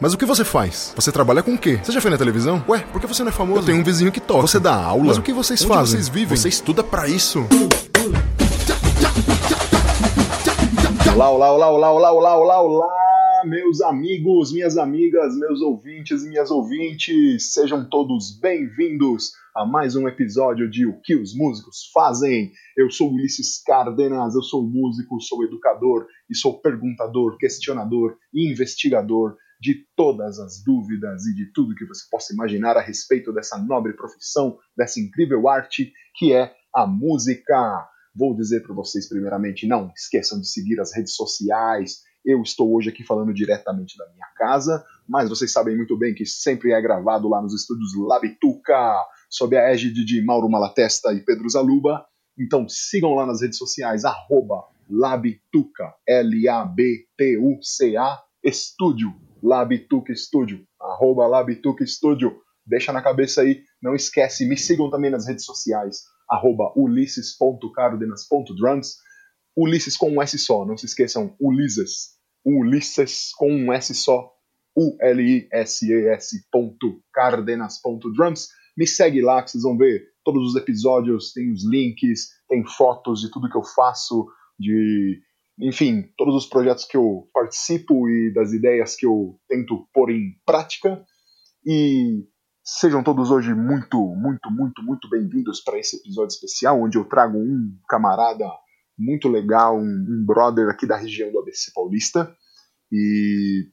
Mas o que você faz? Você trabalha com o quê? Você já foi na televisão? Ué, por que você não é famoso? Eu tenho um vizinho que toca. Você dá aula? Mas o que vocês Onde fazem? vocês vivem? Você estuda pra isso? Olá, olá, olá, olá, olá, olá, olá, olá, meus amigos, minhas amigas, meus ouvintes e minhas ouvintes, sejam todos bem-vindos a mais um episódio de O que os músicos fazem. Eu sou Ulisses Cárdenas, eu sou músico, sou educador e sou perguntador, questionador e investigador de todas as dúvidas e de tudo que você possa imaginar a respeito dessa nobre profissão, dessa incrível arte que é a música. Vou dizer para vocês, primeiramente, não esqueçam de seguir as redes sociais. Eu estou hoje aqui falando diretamente da minha casa, mas vocês sabem muito bem que sempre é gravado lá nos estúdios Labituca, sob a égide de Mauro Malatesta e Pedro Zaluba. Então sigam lá nas redes sociais, arroba Labituca, L-A-B-T-U-C-A, estúdio, Labituca Estúdio, arroba Labituca Estúdio. Deixa na cabeça aí, não esquece, me sigam também nas redes sociais, arroba ulisses.cardenas.drums, Ulisses com um S só, não se esqueçam, Ulisses, Ulisses com um S só, U-L-I-S-E-S. Me segue lá que vocês vão ver todos os episódios, tem os links, tem fotos de tudo que eu faço, de enfim, todos os projetos que eu participo e das ideias que eu tento pôr em prática. E Sejam todos hoje muito, muito, muito, muito bem-vindos para esse episódio especial, onde eu trago um camarada muito legal, um, um, brother aqui da região do ABC Paulista. E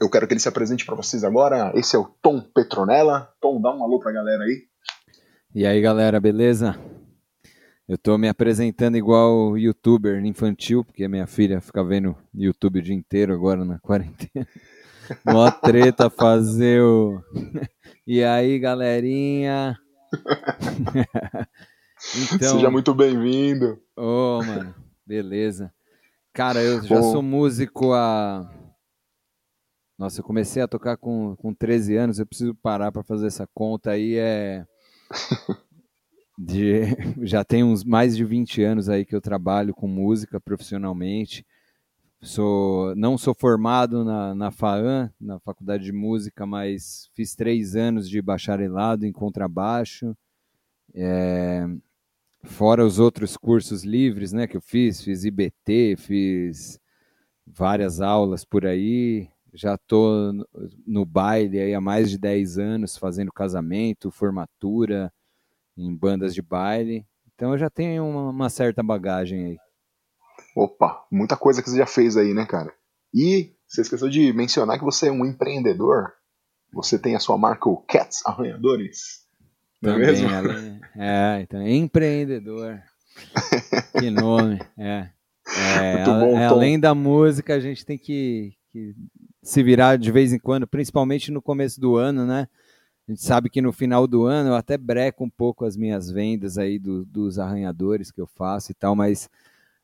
eu quero que ele se apresente para vocês agora. Esse é o Tom Petronella. Tom, dá um alô para a galera aí. E aí, galera, beleza? Eu tô me apresentando igual youtuber infantil, porque minha filha fica vendo YouTube o dia inteiro agora na quarentena. Mó treta fazer o. E aí, galerinha? então, Seja muito bem-vindo. Ô, oh, mano, beleza. Cara, eu já Bom. sou músico há. Nossa, eu comecei a tocar com, com 13 anos, eu preciso parar para fazer essa conta aí. É. De... Já tem uns mais de 20 anos aí que eu trabalho com música profissionalmente. Sou, não sou formado na, na FAAN, na Faculdade de Música, mas fiz três anos de bacharelado em contrabaixo. É, fora os outros cursos livres né, que eu fiz, fiz IBT, fiz várias aulas por aí. Já estou no, baile aí há mais de 10 anos, fazendo casamento, formatura em bandas de baile. Então eu já tenho uma, uma certa bagagem aí. Opa, muita coisa que você já fez aí, né, cara? E você esqueceu de mencionar que você é um empreendedor. Você tem a sua marca o Cats Arranhadores. Não Também, é mesmo? É, então, empreendedor. que nome, é. é bom, a, além da música, a gente tem que, que se virar de vez em quando, principalmente no começo do ano, né? A gente sabe que no final do ano eu até breco um pouco as minhas vendas aí do, dos arranhadores que eu faço e tal, mas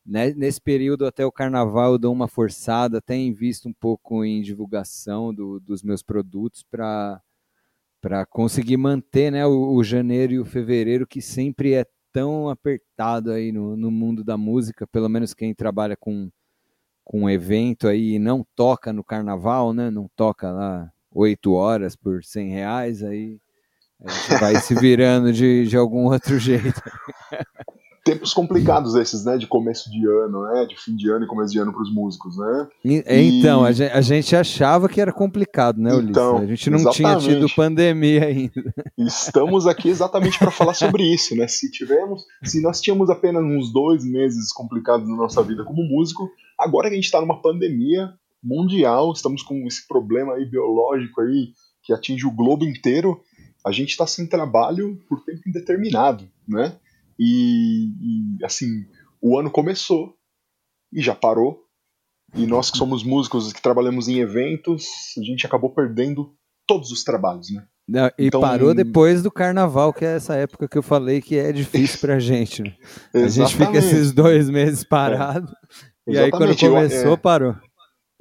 né, nesse período até o carnaval eu dou uma forçada, até invisto um pouco em divulgação do, dos meus produtos para para conseguir manter né, o, o, janeiro e o fevereiro que sempre é tão apertado aí no, no mundo da música, pelo menos quem trabalha com com evento aí e não toca no carnaval, né? Não toca lá oito horas por cem reais, aí a gente vai se virando de, de algum outro jeito tempos complicados esses, né? De começo de ano, né? De fim de ano e começo de ano para os músicos, né? E, então, a gente, a gente, achava que era complicado, né, Ulisses? Então, a gente não exatamente. tinha tido pandemia ainda. Estamos aqui exatamente para falar sobre isso, né? Se tivemos, se nós tínhamos apenas uns dois meses complicados na nossa vida como músico, agora que a gente está numa pandemia mundial, estamos com esse problema aí biológico aí que atinge o globo inteiro, a gente está sem trabalho por tempo indeterminado, né? E, e, assim, o ano começou e já parou. E nós que somos músicos, que trabalhamos em eventos, a gente acabou perdendo todos os trabalhos, né? Não, e então, parou depois do carnaval, que é essa época que eu falei que é difícil pra gente. Né? A gente fica esses dois meses parado. É. E aí quando começou, eu, é, parou.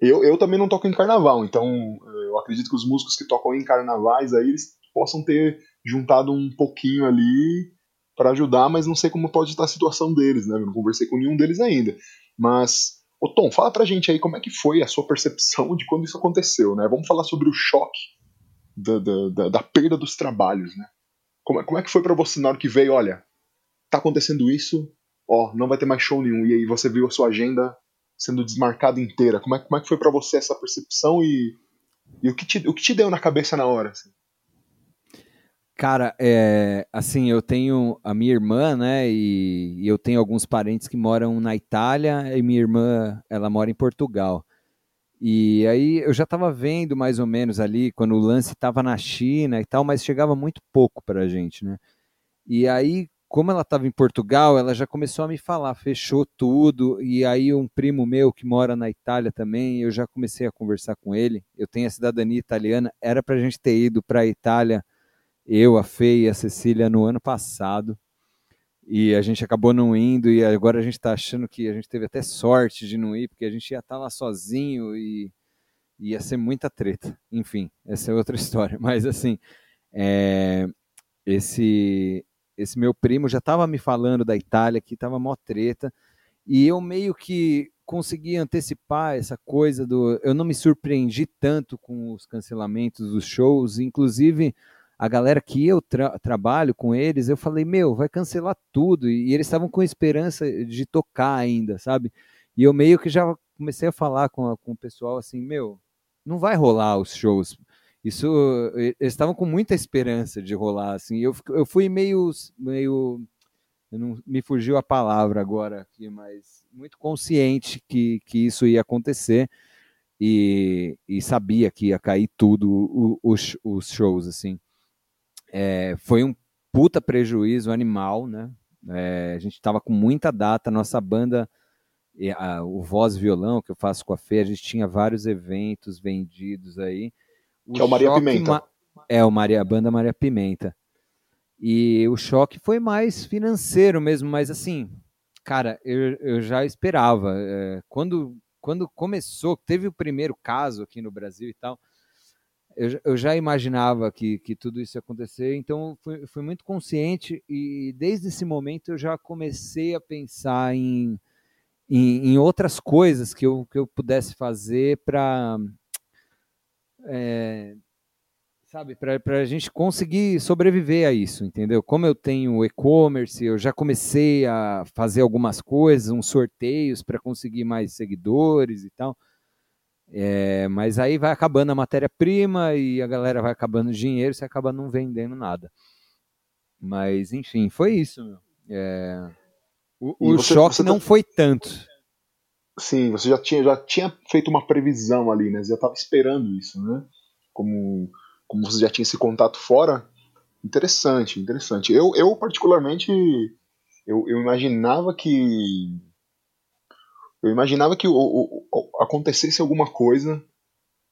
Eu, eu também não toco em carnaval, então eu acredito que os músicos que tocam em carnavais aí eles possam ter juntado um pouquinho ali para ajudar, mas não sei como pode estar a situação deles, né? Eu não conversei com nenhum deles ainda. Mas Ô Tom, fala pra gente aí como é que foi a sua percepção de quando isso aconteceu, né? Vamos falar sobre o choque da, da, da perda dos trabalhos, né? Como, é, como é que foi para você na hora que veio, olha, tá acontecendo isso, ó, não vai ter mais show nenhum, e aí você viu a sua agenda sendo desmarcada inteira. Como é, como é que foi para você essa percepção e, e o, que te, o que te deu na cabeça na hora? Assim? Cara, é, assim, eu tenho a minha irmã, né, e, e, eu tenho alguns parentes que moram na Itália e minha irmã, ela mora em Portugal. E aí eu já estava vendo mais ou menos ali quando o lance estava na China e tal, mas chegava muito pouco para a gente, né? E aí como ela estava em Portugal, ela já começou a me falar, fechou tudo. E aí um primo meu que mora na Itália também, eu já comecei a conversar com ele. Eu tenho a cidadania italiana, era para a gente ter ido para a Itália, eu, a Fê e a Cecília no ano passado. E a gente acabou não indo e agora a gente está achando que a gente teve até sorte de não ir, porque a gente ia estar tá lá sozinho e ia ser muita treta. Enfim, essa é outra história. Mas assim, é, esse esse meu primo já estava me falando da Itália, que estava mó treta, e eu meio que consegui antecipar essa coisa do. Eu não me surpreendi tanto com os cancelamentos dos shows, inclusive a galera que eu tra trabalho com eles, eu falei, meu, vai cancelar tudo, e, eles estavam com esperança de tocar ainda, sabe? E eu meio que já comecei a falar com, a, com o pessoal assim, meu, não vai rolar os shows isso eles estavam com muita esperança de rolar assim eu, eu fui meio meio não, me fugiu a palavra agora aqui mas muito consciente que, que isso ia acontecer e, e sabia que ia cair tudo os, os shows assim. É, foi um puta prejuízo animal né? É, a gente estava com muita data nossa banda o voz violão que eu faço com a Fê a gente tinha vários eventos vendidos aí que é o Maria Pimenta. Ma... É, o Maria, a banda Maria Pimenta. E o choque foi mais financeiro mesmo, mas assim, cara, eu, eu já esperava. É, quando, quando começou, teve o primeiro caso aqui no Brasil e tal, eu, eu já imaginava que, que tudo isso ia acontecer, então fui, fui muito consciente e desde esse momento eu já comecei a pensar em, em, em outras coisas que eu, que eu pudesse fazer para é, sabe, para a gente conseguir sobreviver a isso, entendeu? Como eu tenho e-commerce, eu já comecei a fazer algumas coisas, uns sorteios para conseguir mais seguidores e tal. É, mas aí vai acabando a matéria-prima e a galera vai acabando o dinheiro, você acaba não vendendo nada. Mas, enfim, foi isso. É, o, o você, choque você não tá... foi tanto. Sim, você já tinha, já tinha feito uma previsão ali, né? Você já estava esperando isso, né? Como, como você já tinha esse contato fora, interessante, interessante. Eu, eu particularmente, eu, eu imaginava que eu imaginava que o, o, o, acontecesse alguma coisa,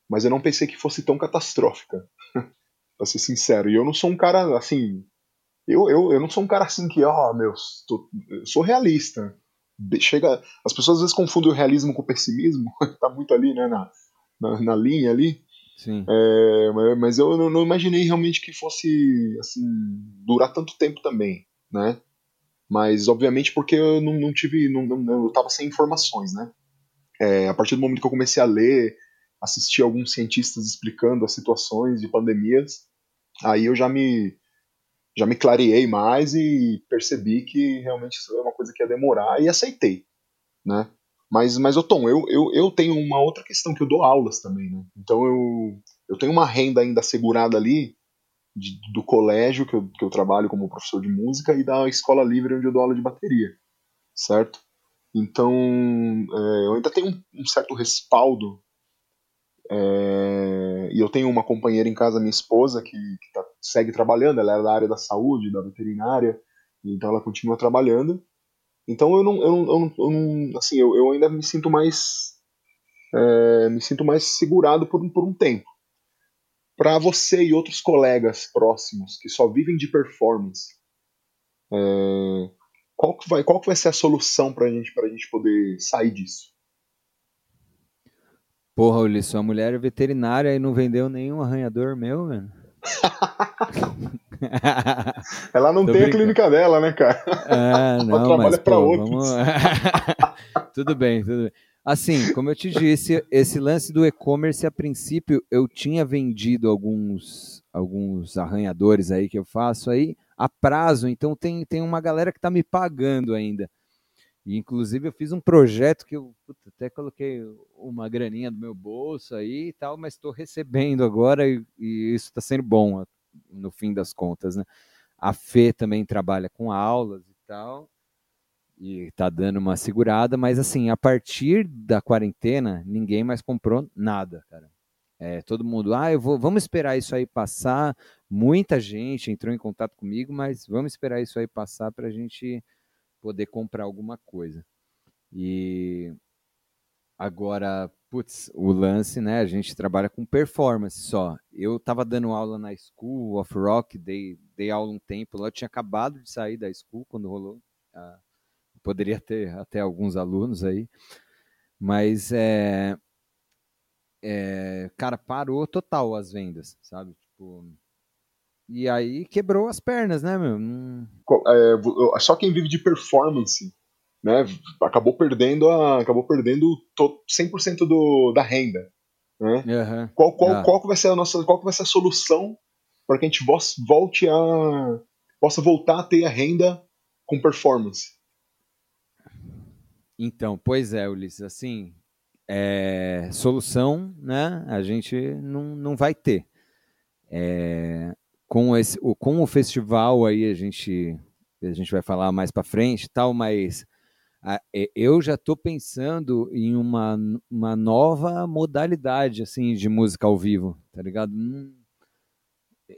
mas eu não pensei que fosse tão catastrófica, pra ser sincero. E eu não sou um cara assim. Eu, eu, eu não sou um cara assim que, ó, oh, meu, tô, eu sou realista chega. As pessoas às vezes confundem o realismo com o pessimismo, tá muito ali, né, na, na, na linha ali. Sim. É, mas eu não, não, imaginei realmente que fosse assim durar tanto tempo também, né? Mas obviamente porque eu não, não tive, não, não, eu tava sem informações, né? É, a partir do momento que eu comecei a ler, assistir alguns cientistas explicando as situações de pandemias, aí eu já me já me clareei mais e percebi que realmente isso é uma coisa que ia demorar e aceitei, né? Mas, mas ô Tom, eu, eu, eu tenho uma outra questão que eu dou aulas também, né? Então eu, eu tenho uma renda ainda assegurada ali de, do colégio que eu, que eu trabalho como professor de música e da escola livre onde eu dou aula de bateria, certo? Então é, eu ainda tenho um, um certo respaldo é, e eu tenho uma companheira em casa, minha esposa, que, que tá, segue trabalhando, ela é da área da saúde, da veterinária, então ela continua trabalhando. Então eu não, eu não, eu não, eu não assim, eu, eu, ainda me sinto mais, é, me sinto mais segurado por, por um tempo. Para você e outros colegas próximos que só vivem de performance, é, qual, que vai, qual que vai ser a solução para gente, a gente poder sair disso? Porra, Ulisses, sua mulher é veterinária e não vendeu nenhum arranhador meu, velho. Ela não Tô tem brincando. a clínica dela, né, cara? É, não, Ela trabalha para outros. Vamos... tudo bem, tudo bem. Assim, como eu te disse, esse lance do e-commerce, a princípio, eu tinha vendido alguns, alguns arranhadores aí que eu faço aí a prazo, então tem, tem uma galera que está me pagando ainda. E, inclusive, eu fiz um projeto que eu puta, até coloquei uma graninha do meu bolso aí e tal, mas estou recebendo agora e, e isso está sendo bom no fim das contas, né? A Fê também trabalha com aulas e tal e tá dando uma segurada, mas assim, a partir da quarentena, ninguém mais comprou nada, cara. É, todo mundo, ah, eu vou, vamos esperar isso aí passar. Muita gente entrou em contato comigo, mas vamos esperar isso aí passar para a gente poder comprar alguma coisa. E agora, putz, o lance, né? A gente trabalha com performance só. Eu estava dando aula na School of Rock, dei, dei aula um tempo lá, eu tinha acabado de sair da school quando rolou a poderia ter até alguns alunos aí, mas é, é, cara, parou total as vendas, sabe? Tipo, e aí quebrou as pernas, né, meu? É, só quem vive de performance, né, acabou perdendo a, acabou perdendo 100% do, da renda, né? Uhum. Qual, qual, ah. qual vai ser a nossa, qual vai ser a solução para que a gente volte a possa voltar a ter a renda com performance? Então, pois é, Ulisses, assim, é, solução, né, a gente não, não vai ter. É, com, esse, com o festival aí a gente, a gente vai falar mais para frente tal, mas a, eu já estou pensando em uma, uma nova modalidade assim de música ao vivo, tá ligado?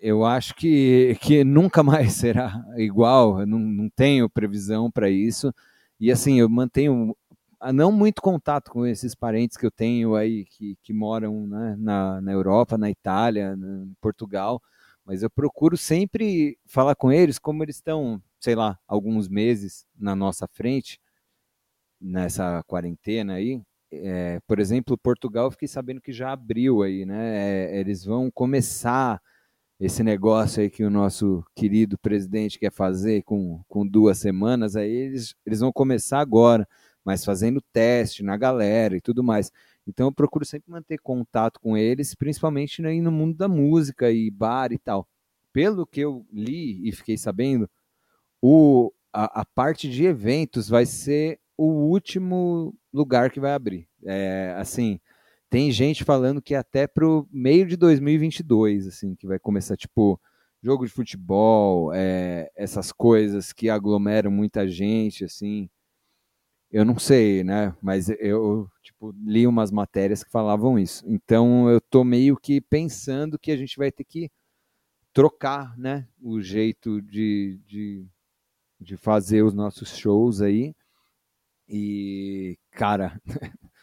eu acho que, que nunca mais será igual, não, não tenho previsão para isso. E assim, eu mantenho não muito contato com esses parentes que eu tenho aí que, que moram né, na, na Europa, na Itália, em Portugal, mas eu procuro sempre falar com eles como eles estão, sei lá, alguns meses na nossa frente, nessa quarentena aí. É, por exemplo, Portugal, fiquei sabendo que já abriu aí, né? É, eles vão começar esse negócio aí que o nosso querido presidente quer fazer com, com duas semanas, aí eles, eles vão começar agora, mas fazendo teste na galera e tudo mais. Então eu procuro sempre manter contato com eles, principalmente né, no mundo da música e bar e tal. Pelo que eu li e fiquei sabendo, o, a, a parte de eventos vai ser o último lugar que vai abrir. É, assim, tem gente falando que até pro meio de 2022, assim, que vai começar, tipo, jogo de futebol, é, essas coisas que aglomeram muita gente, assim. Eu não sei, né? Mas eu, tipo, li umas matérias que falavam isso. Então, eu tô meio que pensando que a gente vai ter que trocar, né? O jeito de, de, de fazer os nossos shows aí. E, cara,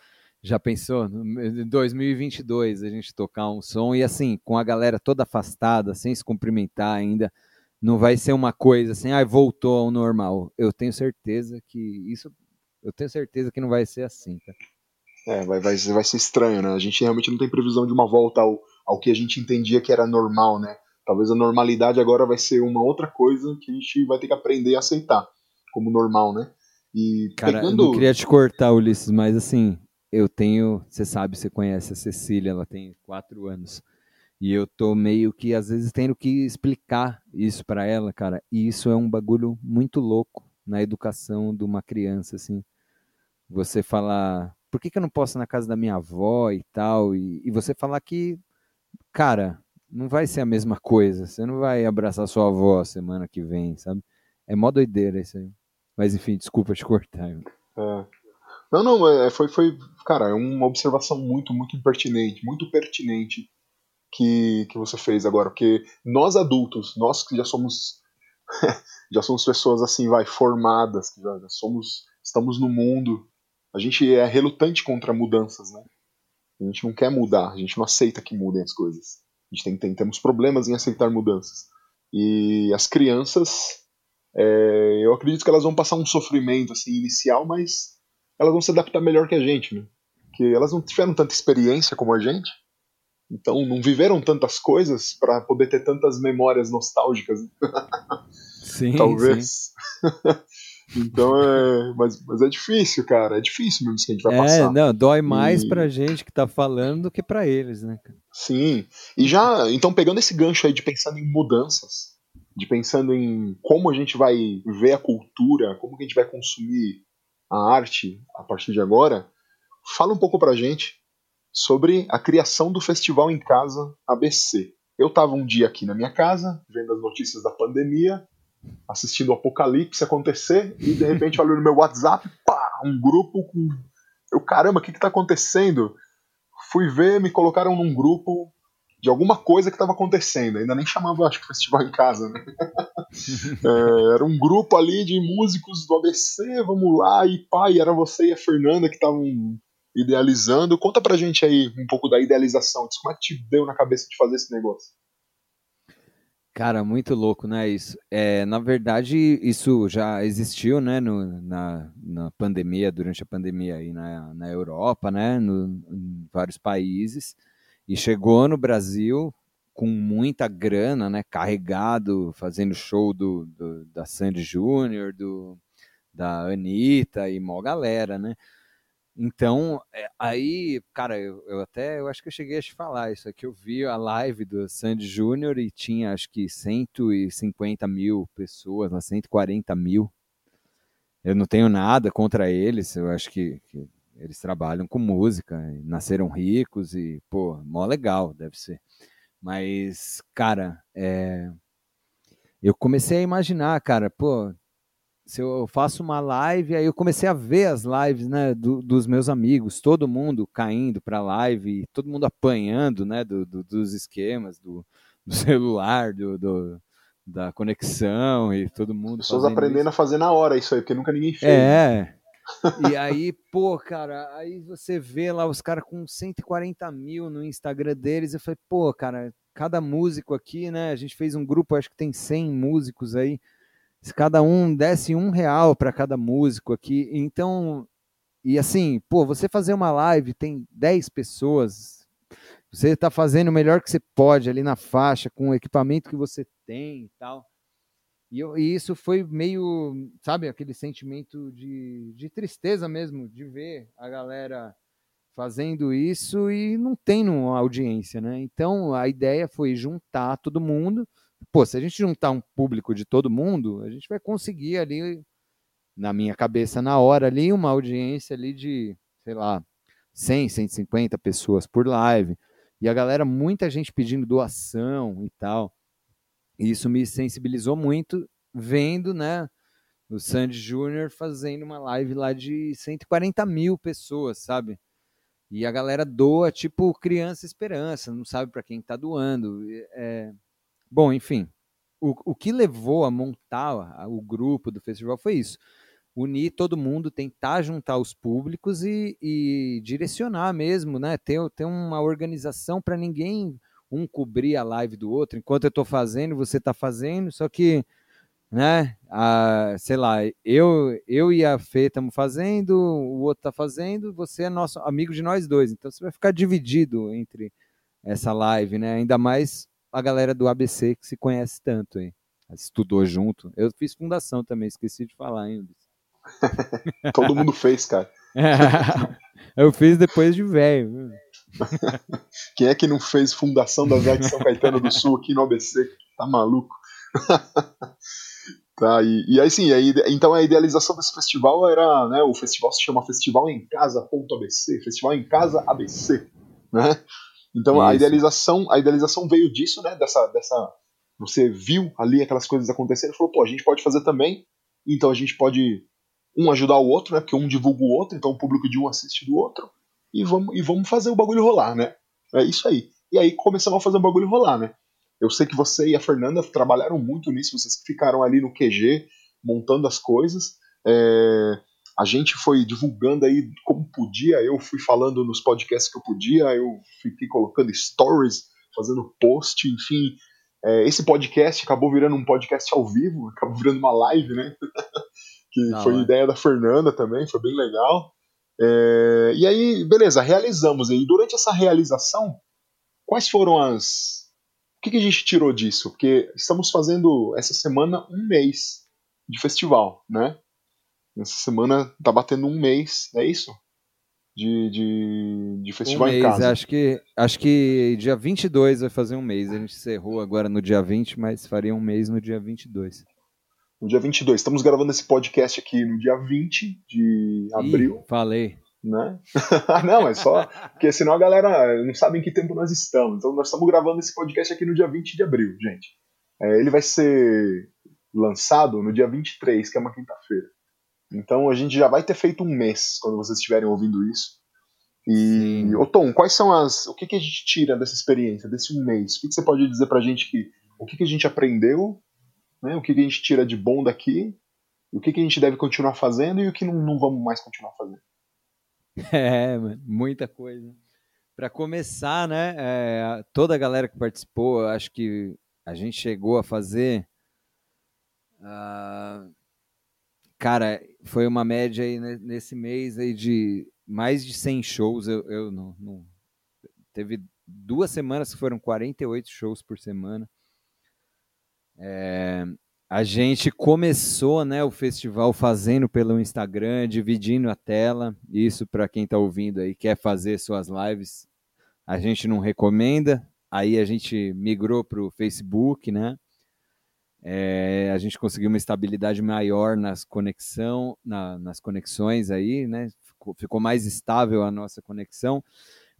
Já pensou? Em 2022 a gente tocar um som e assim, com a galera toda afastada, sem se cumprimentar ainda, não vai ser uma coisa assim, ah, voltou ao normal. Eu tenho certeza que isso, eu tenho certeza que não vai ser assim, tá? É, vai, vai, vai ser estranho, né? A gente realmente não tem previsão de uma volta ao, ao que a gente entendia que era normal, né? Talvez a normalidade agora vai ser uma outra coisa que a gente vai ter que aprender a aceitar como normal, né? E Cara, pegando... eu não queria te cortar, Ulisses, mas assim, eu tenho, você sabe, você conhece a Cecília, ela tem quatro anos. E eu tô meio que, às vezes, tendo que explicar isso para ela, cara. E isso é um bagulho muito louco na educação de uma criança, assim. Você falar, por que, que eu não posso ir na casa da minha avó e tal? E, e você falar que, cara, não vai ser a mesma coisa. Você não vai abraçar sua avó semana que vem, sabe? É mó doideira isso aí. Mas enfim, desculpa te cortar. É. Não, não, é, foi, foi, cara, é uma observação muito, muito impertinente, muito pertinente que, que você fez agora, porque nós adultos, nós que já somos já somos pessoas assim, vai, formadas, que já, somos, estamos no mundo, a gente é relutante contra mudanças, né? A gente não quer mudar, a gente não aceita que mudem as coisas. A gente tem, tem temos problemas em aceitar mudanças. E as crianças, é, eu acredito que elas vão passar um sofrimento assim inicial, mas elas vão se adaptar melhor que a gente, né? Que elas não tiveram tanta experiência como a gente, então não viveram tantas coisas para poder ter tantas memórias nostálgicas. Sim, talvez. Sim. Então é. Mas, mas é difícil, cara. É difícil mesmo isso que a gente vai é, passar. Não, dói mais e... pra gente que tá falando do que pra eles, né? Sim. E já, então, pegando esse gancho aí de pensando em mudanças, de pensando em como a gente vai ver a cultura, como que a gente vai consumir a arte a partir de agora, fala um pouco pra gente sobre a criação do Festival em Casa ABC. Eu estava um dia aqui na minha casa, vendo as notícias da pandemia, assistindo o apocalipse acontecer, e de repente olho no meu WhatsApp, pá, um grupo com. Eu, caramba, o que está acontecendo? Fui ver, me colocaram num grupo de alguma coisa que estava acontecendo. Ainda nem chamava, acho que Festival em Casa, né? é, era um grupo ali de músicos do ABC, vamos lá, e pai, era você e a Fernanda que estavam idealizando. Conta pra gente aí um pouco da idealização, como é que te deu na cabeça de fazer esse negócio? Cara, muito louco, né? Isso. É, na verdade, isso já existiu, né? No, na, na pandemia, durante a pandemia aí na, na Europa, né? No, em vários países. E chegou no Brasil com muita grana, né? Carregado, fazendo show do, do da Sandy Júnior, do da Anitta e mó galera, né? Então, é, aí, cara, eu, eu, até, eu acho que eu cheguei a te falar isso aqui, eu vi a live do Sandy Júnior e tinha, acho que 150 mil pessoas, 140 mil. Eu não tenho nada contra eles, eu acho que, que eles trabalham com música, nasceram ricos e, pô, mó legal, deve ser. Mas, cara, é... eu comecei a imaginar, cara, pô, se eu faço uma live, aí eu comecei a ver as lives, né, do, dos meus amigos, todo mundo caindo para live, todo mundo apanhando, né, do, do, dos esquemas, do, celular, do, da conexão e todo mundo. Pessoas aprendendo isso. a fazer na hora isso aí, porque nunca ninguém fez. É. e aí, pô, cara, aí você vê lá os caras com 140 mil no Instagram deles. Eu falei, pô, cara, cada músico aqui, né? A gente fez um grupo, acho que tem 100 músicos aí se cada um desse um real para cada músico aqui, então, e assim, pô, você fazer uma live, tem 10 pessoas, você está fazendo o melhor que você pode ali na faixa, com o equipamento que você tem e tal. E, eu, e isso foi meio, sabe, aquele sentimento de, de tristeza mesmo, de ver a galera fazendo isso e não tendo audiência, né? Então a ideia foi juntar todo mundo pô, se a gente juntar um público de todo mundo, a gente vai conseguir ali, na minha cabeça, na hora ali, uma audiência ali de, sei lá, 100, 150 pessoas por live. E a galera, muita gente pedindo doação e tal. E isso me sensibilizou muito, vendo, né, o Sandy Júnior fazendo uma live lá de 140 mil pessoas, sabe? E a galera doa, tipo, criança esperança, não sabe para quem está doando. É, Bom, enfim, o, o que levou a montar o grupo do festival foi isso. Unir todo mundo, tentar juntar os públicos e, e direcionar mesmo, né? Ter, ter uma organização para ninguém um cobrir a live do outro. Enquanto eu estou fazendo, você está fazendo, só que, né? A, sei lá, eu, eu e a Fê estamos fazendo, o outro está fazendo, você é nosso amigo de nós dois. Então você vai ficar dividido entre essa live, né? Ainda mais a galera do ABC que se conhece tanto, hein? Estudou junto. Eu fiz fundação também, esqueci de falar ainda. Todo mundo fez, cara. eu fiz depois de velho. Quem é que não fez fundação da VEC São Caetano do Sul aqui no ABC? Tá maluco? tá, e, e aí sim, aí, então a idealização desse festival era, né, o festival se chama Festival em Casa.abc, Festival em Casa ABC, né? Então Isso. a idealização, a idealização veio disso, né? Dessa, dessa, você viu ali aquelas coisas acontecendo e falou, pô, a gente pode fazer também. Então a gente pode um ajudar o outro, né? Porque um divulga o outro, então o público de um assiste do outro e vamos e vamos fazer o bagulho rolar, né? É isso aí. E aí começamos a fazer o bagulho rolar, né? Eu sei que você e a Fernanda trabalharam muito nisso, vocês ficaram ali no QG montando as coisas. É, a gente foi divulgando aí como podia, eu fui falando nos podcasts que eu podia, eu fiquei colocando stories, fazendo post, enfim. É, esse podcast acabou virando um podcast ao vivo, acabou virando uma live, né? que Não, foi é. ideia da Fernanda também, foi bem legal. É, e aí, beleza, realizamos. E durante essa realização, quais foram as. O que, que a gente tirou disso? Porque estamos fazendo essa semana um mês de festival, né? Nessa semana tá batendo um mês, é isso? De, de, de festival um mês, em casa. Acho que, acho que dia 22 vai fazer um mês. A gente encerrou agora no dia 20, mas faria um mês no dia 22. No dia 22. Estamos gravando esse podcast aqui no dia 20 de abril. Ih, falei. Né? não, é só. Porque senão a galera não sabe em que tempo nós estamos. Então nós estamos gravando esse podcast aqui no dia 20 de abril, gente. É, ele vai ser lançado no dia 23, que é uma quinta-feira. Então a gente já vai ter feito um mês quando vocês estiverem ouvindo isso. E, ô Tom, quais são as. O que, que a gente tira dessa experiência, desse um mês? O que, que você pode dizer pra gente que. O que, que a gente aprendeu, né? o que, que a gente tira de bom daqui, o que, que a gente deve continuar fazendo e o que não, não vamos mais continuar fazendo? É, muita coisa. Para começar, né, é, toda a galera que participou, acho que a gente chegou a fazer. Uh, cara, foi uma média aí nesse mês aí de mais de 100 shows. Eu, eu não, não, teve duas semanas que foram 48 shows por semana. É, a gente começou né, o festival fazendo pelo Instagram, dividindo a tela. Isso para quem está ouvindo aí, quer fazer suas lives, a gente não recomenda. Aí a gente migrou para o Facebook, né? É, a gente conseguiu uma estabilidade maior nas conexão, na, nas conexões aí, né? Ficou, ficou, mais estável a nossa conexão.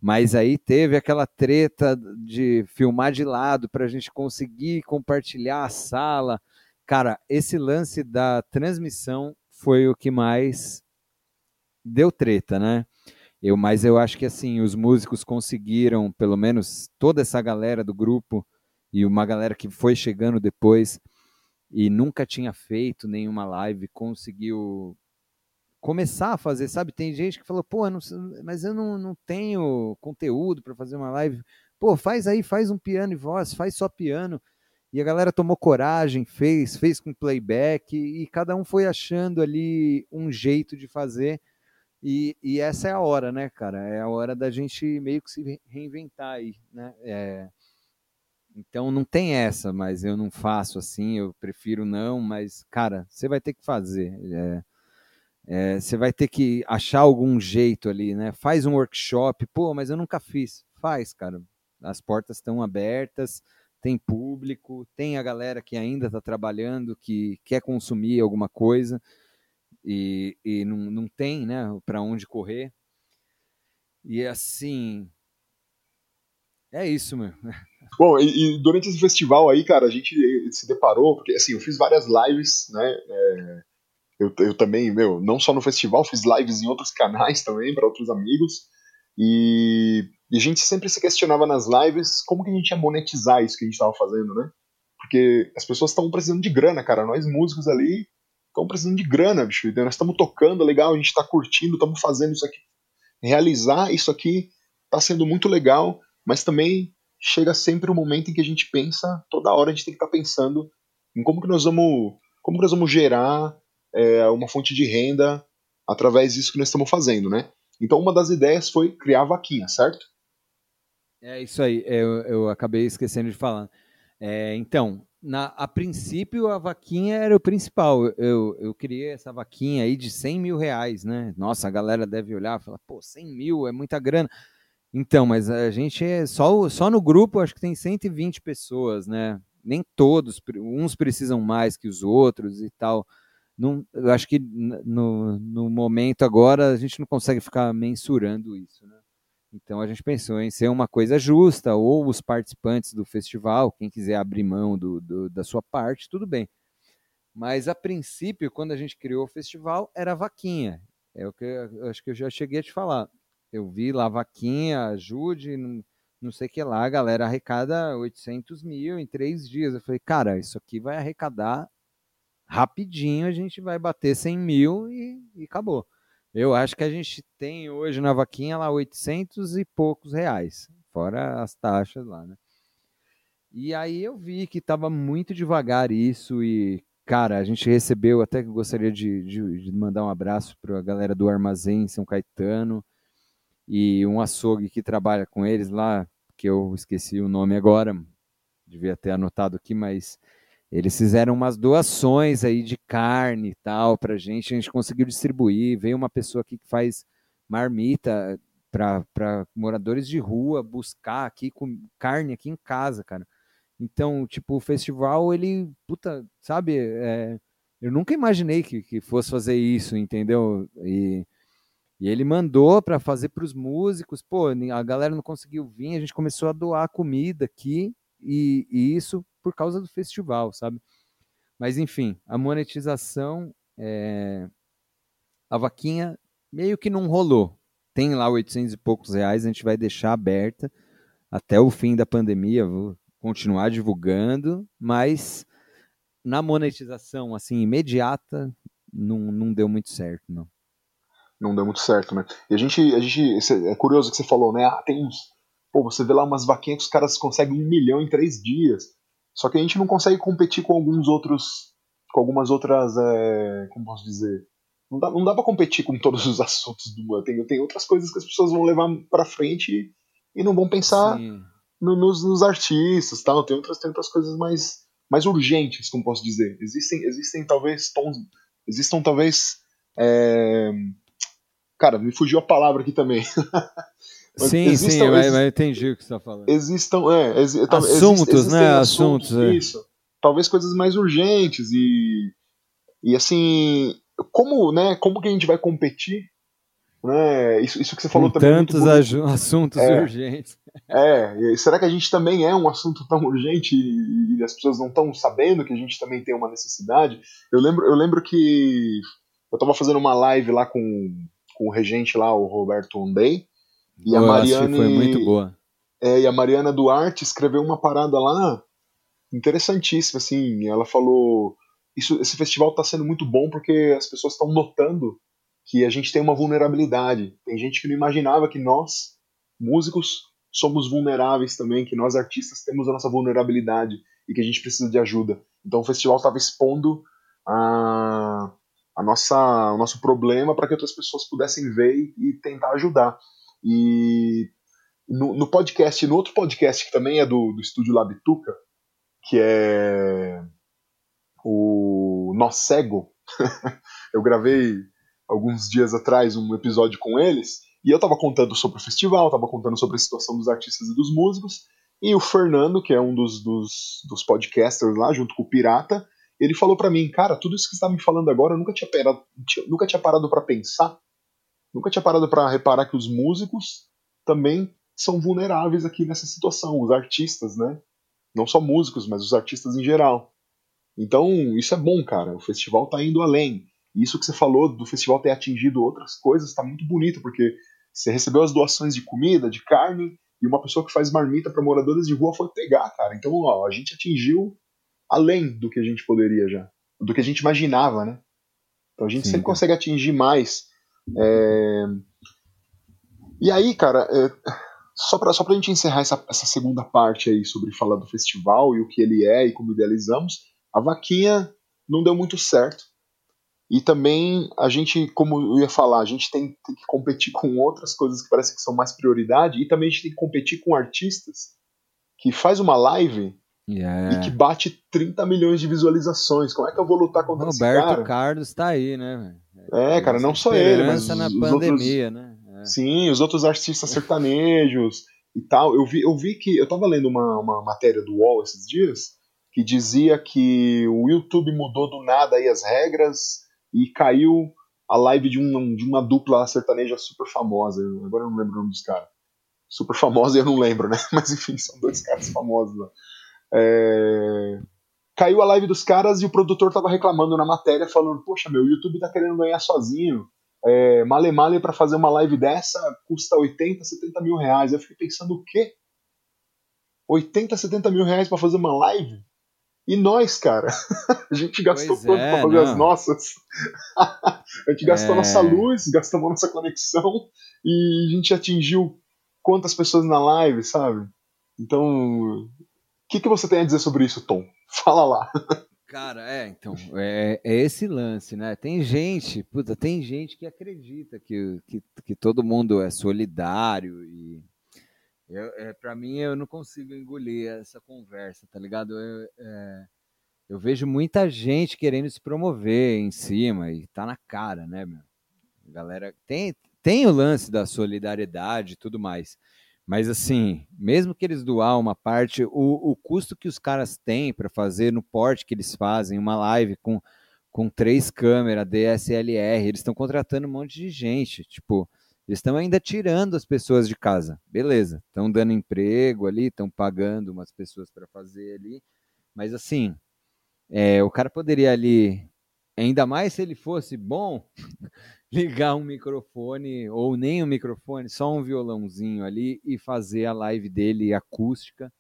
Mas aí teve aquela treta de filmar de lado para a gente conseguir compartilhar a sala. Cara, esse lance da transmissão foi o que mais deu treta, né? Eu, mas eu acho que assim, os músicos conseguiram, pelo menos toda essa galera do grupo e uma galera que foi chegando depois e nunca tinha feito nenhuma live, conseguiu começar a fazer, sabe? Tem gente que falou, pô, não, mas eu não, não tenho conteúdo para fazer uma live. Pô, faz aí, faz um piano e voz, faz só piano. E a galera tomou coragem, fez, fez com playback, e, e cada um foi achando ali um jeito de fazer. E, e, essa é a hora, né, cara? É a hora da gente meio que se reinventar aí, né? É, então não tem essa, mas eu não faço assim, eu prefiro não, mas, cara, você vai ter que fazer. É, é, você vai ter que achar algum jeito ali, né? Faz um workshop, pô, mas eu nunca fiz. Faz, cara. As portas estão abertas, tem público, tem a galera que ainda está trabalhando, que quer consumir alguma coisa e, e não, não tem, né, para onde correr. E assim, é isso, meu. Bom, e, e, durante esse festival aí, cara, a gente se deparou, porque assim, eu fiz várias lives, né? É, eu, eu também, meu, não só no festival, fiz lives em outros canais também, para outros amigos. E, e, a gente sempre se questionava nas lives como que a gente ia monetizar isso que a gente estava fazendo, né? Porque as pessoas estão precisando de grana, cara. Nós músicos ali estamos precisando de grana, bicho. Nós estamos tocando legal, a gente está curtindo, estamos fazendo isso aqui. Realizar isso aqui está sendo muito legal, mas também chega sempre o um momento em que a gente pensa, toda hora a gente tem que estar tá pensando em como que nós vamos, como que nós vamos gerar é, uma fonte de renda através disso que nós estamos fazendo, né? Então uma das ideias foi criar a vaquinha, certo? É isso aí, eu, eu acabei esquecendo de falar. É, então, na, a princípio a vaquinha era o principal. Eu, eu criei essa vaquinha aí de 100 mil reais, né? Nossa, a galera deve olhar e falar, pô, 100 mil é muita grana. Então, mas a gente é só, só no grupo acho que tem 120 pessoas, né? Nem todos, uns precisam mais que os outros e tal. Não, eu acho que no, no momento agora a gente não consegue ficar mensurando isso, né? Então a gente pensou em ser uma coisa justa, ou os participantes do festival, quem quiser abrir mão do, do, da sua parte, tudo bem. Mas a princípio, quando a gente criou o festival, era vaquinha. É o que eu acho que eu já cheguei a te falar. Eu vi lá vaquinha, ajude, não, não sei o que lá, a galera arrecada 800 mil em três dias. Eu falei, cara, isso aqui vai arrecadar rapidinho, a gente vai bater 100 mil e, e acabou. Eu acho que a gente tem hoje na vaquinha lá 800 e poucos reais, fora as taxas lá, né? E aí eu vi que estava muito devagar isso e, cara, a gente recebeu, até que gostaria de, de, de mandar um abraço para a galera do Armazém São Caetano, e um açougue que trabalha com eles lá, que eu esqueci o nome agora, devia ter anotado aqui, mas eles fizeram umas doações aí de carne e tal pra gente, a gente conseguiu distribuir. Veio uma pessoa aqui que faz marmita para moradores de rua buscar aqui com carne aqui em casa, cara. Então, tipo, o festival, ele, puta, sabe, é, eu nunca imaginei que, que fosse fazer isso, entendeu? E, e ele mandou para fazer para os músicos, pô, a galera não conseguiu vir, a gente começou a doar comida aqui, e, e isso por causa do festival, sabe? Mas enfim, a monetização, é... a vaquinha meio que não rolou. Tem lá 800 e poucos reais, a gente vai deixar aberta até o fim da pandemia, vou continuar divulgando, mas na monetização assim imediata não, não deu muito certo, não. Não deu muito certo, né? E a gente, a gente é curioso que você falou, né? Ah, tem uns, pô, você vê lá umas vaquinhas que os caras conseguem um milhão em três dias. Só que a gente não consegue competir com alguns outros, com algumas outras, é, como posso dizer, não dá, não dá para competir com todos os assuntos do mundo. Tem, tem outras coisas que as pessoas vão levar para frente e, e, não vão pensar no, nos, nos, artistas, tal. Tem outras, tem outras coisas mais, mais urgentes, como posso dizer. Existem, existem talvez tons, existam talvez, é... cara, me fugiu a palavra aqui também. sim, existam, sim, mas, mas entendi o que você está falando. Existam, é, exi, assuntos, exist, né? Assuntos, assuntos é. isso. Talvez coisas mais urgentes e e assim, como, né, como que a gente vai competir? Né? Isso, isso que você falou Com também. Tantos é assuntos é, urgentes. É, será que a gente também é um assunto tão urgente e, e as pessoas não estão sabendo que a gente também tem uma necessidade? Eu lembro, eu lembro que eu estava fazendo uma live lá com, com o regente lá, o Roberto Ondei, e a Mariana. Foi muito boa. É, e a Mariana Duarte escreveu uma parada lá interessantíssima, assim. Ela falou isso, esse festival está sendo muito bom porque as pessoas estão notando que a gente tem uma vulnerabilidade. Tem gente que não imaginava que nós, músicos, somos vulneráveis também, que nós artistas temos a nossa vulnerabilidade e que a gente precisa de ajuda. Então o festival estava expondo a, a nossa, o nosso problema para que outras pessoas pudessem ver e, e tentar ajudar. E no, no, podcast, no outro podcast que também é do, do estúdio Labituca, que é o Nó Cego. eu gravei alguns dias atrás um episódio com eles e eu estava contando sobre o festival, estava contando sobre a situação dos artistas e dos músicos. E o Fernando, que é um dos, dos, dos podcasters lá, junto com o Pirata, ele falou para mim, cara, tudo isso que você está me falando agora, eu nunca tinha parado, nunca tinha parado para pensar, nunca tinha parado para reparar que os músicos também são vulneráveis aqui nessa situação, os artistas, né? Não só músicos, mas os artistas em geral. Então, isso é bom, cara. O festival está indo além. E isso que você falou do festival ter atingido outras coisas está muito bonito, porque você recebeu as doações de comida, de carne, e uma pessoa que faz marmita para moradores de rua foi pegar, cara. Então, ó, a gente atingiu além do que a gente poderia já, do que a gente imaginava, né? Então a gente Sim, sempre cara. consegue atingir mais. É... E aí, cara, é... só para só a gente encerrar essa, essa segunda parte aí sobre falar do festival e o que ele é e como idealizamos, a vaquinha não deu muito certo. E também a gente, como eu ia falar, a gente tem, tem, que competir com outras coisas que parecem que são mais prioridade. E também a gente tem que competir com artistas que faz uma live yeah. e que bate 30 milhões de visualizações. Como é que eu vou lutar contra Roberto esse cara? Roberto Carlos tá aí, né? É, cara, não só ele, mas na os pandemia, outros, né? É. Sim, os outros artistas sertanejos e tal. Eu vi, eu vi que eu tava lendo uma, uma matéria do UOL esses dias que dizia que o YouTube mudou do nada aí as regras e caiu a live de, um, de uma dupla sertaneja super famosa. Agora eu não lembro o nome dos caras. Super famosa eu não lembro, né? Mas enfim, são dois caras famosos lá. É... Caiu a live dos caras e o produtor tava reclamando na matéria, falando: Poxa, meu, o YouTube tá querendo ganhar sozinho. É, male male para fazer uma live dessa custa 80, 70 mil reais. Eu fiquei pensando: o quê? 80, 70 mil reais para fazer uma live? E nós, cara, a gente gastou pois tanto é, pra fazer não. as nossas. a gente gastou É. nossa luz, gastamos nossa conexão e a gente atingiu quantas pessoas na live, sabe? Então, que, que você tem a dizer sobre isso, Tom? Fala lá. Cara, é, então, é, é esse lance, né? Tem gente, puta, tem gente que acredita que, que, que todo mundo é solidário e eu, é, para mim eu não consigo engolir essa conversa, tá ligado? Eu, é, eu vejo muita gente querendo se promover em cima e tá na cara, né, meu? Galera tem, tem o lance da solidariedade e tudo mais. Mas assim, mesmo que eles doar uma parte, o, o custo que os caras têm para fazer no porte que eles fazem, uma live com, com três câmeras, DSLR, eles estão contratando um monte de gente. Tipo, eles estão ainda tirando as pessoas de casa. Beleza, estão dando emprego ali, estão pagando umas pessoas para fazer ali. Mas assim, é, o cara poderia ali, ainda mais se ele fosse bom, ligar um microfone ou nem um microfone, só um violãozinho ali e fazer a live dele acústica,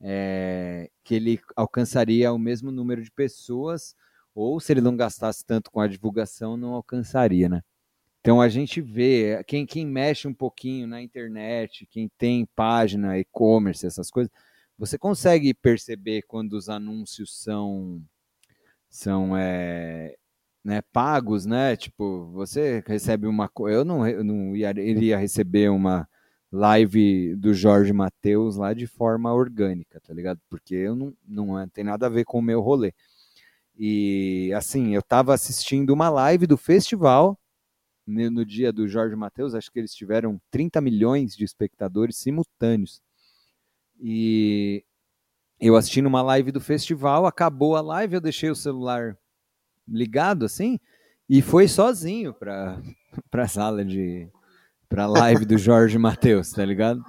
é, que ele alcançaria o mesmo número de pessoas, ou se ele não gastasse tanto com a divulgação, não alcançaria, né? Então a gente vê, quem, quem mexe um pouquinho na internet, quem tem página, e-commerce, essas coisas, você consegue perceber quando os anúncios são são é, né, pagos, né? Tipo, você recebe uma eu não eu não ia, iria receber uma live do Jorge Mateus lá de forma orgânica, tá ligado? Porque eu não não é, tem nada a ver com o meu rolê. E assim, eu estava assistindo uma live do festival no dia do Jorge Mateus, acho que eles tiveram 30 milhões de espectadores simultâneos. E eu assistindo uma live do festival, acabou a live, eu deixei o celular ligado assim e foi sozinho para para sala de para live do Jorge Matheus, tá ligado?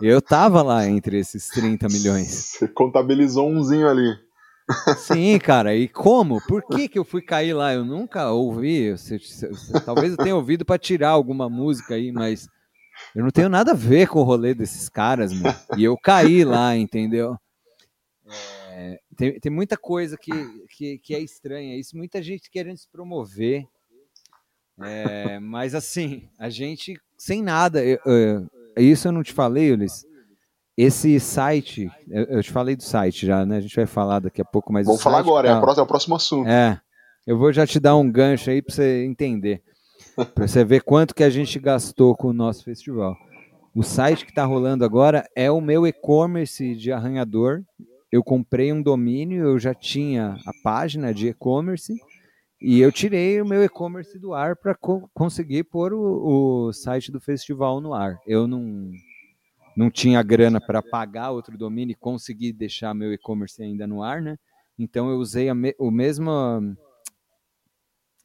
Eu tava lá entre esses 30 milhões. Você contabilizou umzinho ali. Sim, cara. E como? Por que, que eu fui cair lá? Eu nunca ouvi. Eu, talvez eu tenha ouvido para tirar alguma música aí, mas eu não tenho nada a ver com o rolê desses caras, meu. E eu caí lá, entendeu? É, tem, tem muita coisa que, que, que, é estranha. Isso, muita gente querendo se promover. É, mas assim, a gente sem nada. Eu, eu, isso eu não te falei, Ulisses. Esse site, eu, eu, te falei do site já, né? A gente vai falar daqui a pouco, mas. Vamos falar agora, tá... é, o próximo, é o próximo assunto. É. Eu vou já te dar um gancho aí para você entender. para você ver quanto que a gente gastou com o nosso festival. O site que está rolando agora é o meu e-commerce de arranhador. Eu comprei um domínio, eu já tinha a página de e-commerce e eu tirei o meu e-commerce do ar para co conseguir pôr o, o, site do festival no ar. Eu não, não tinha grana para pagar outro domínio e conseguir deixar meu e-commerce ainda no ar, né? Então eu usei me o mesmo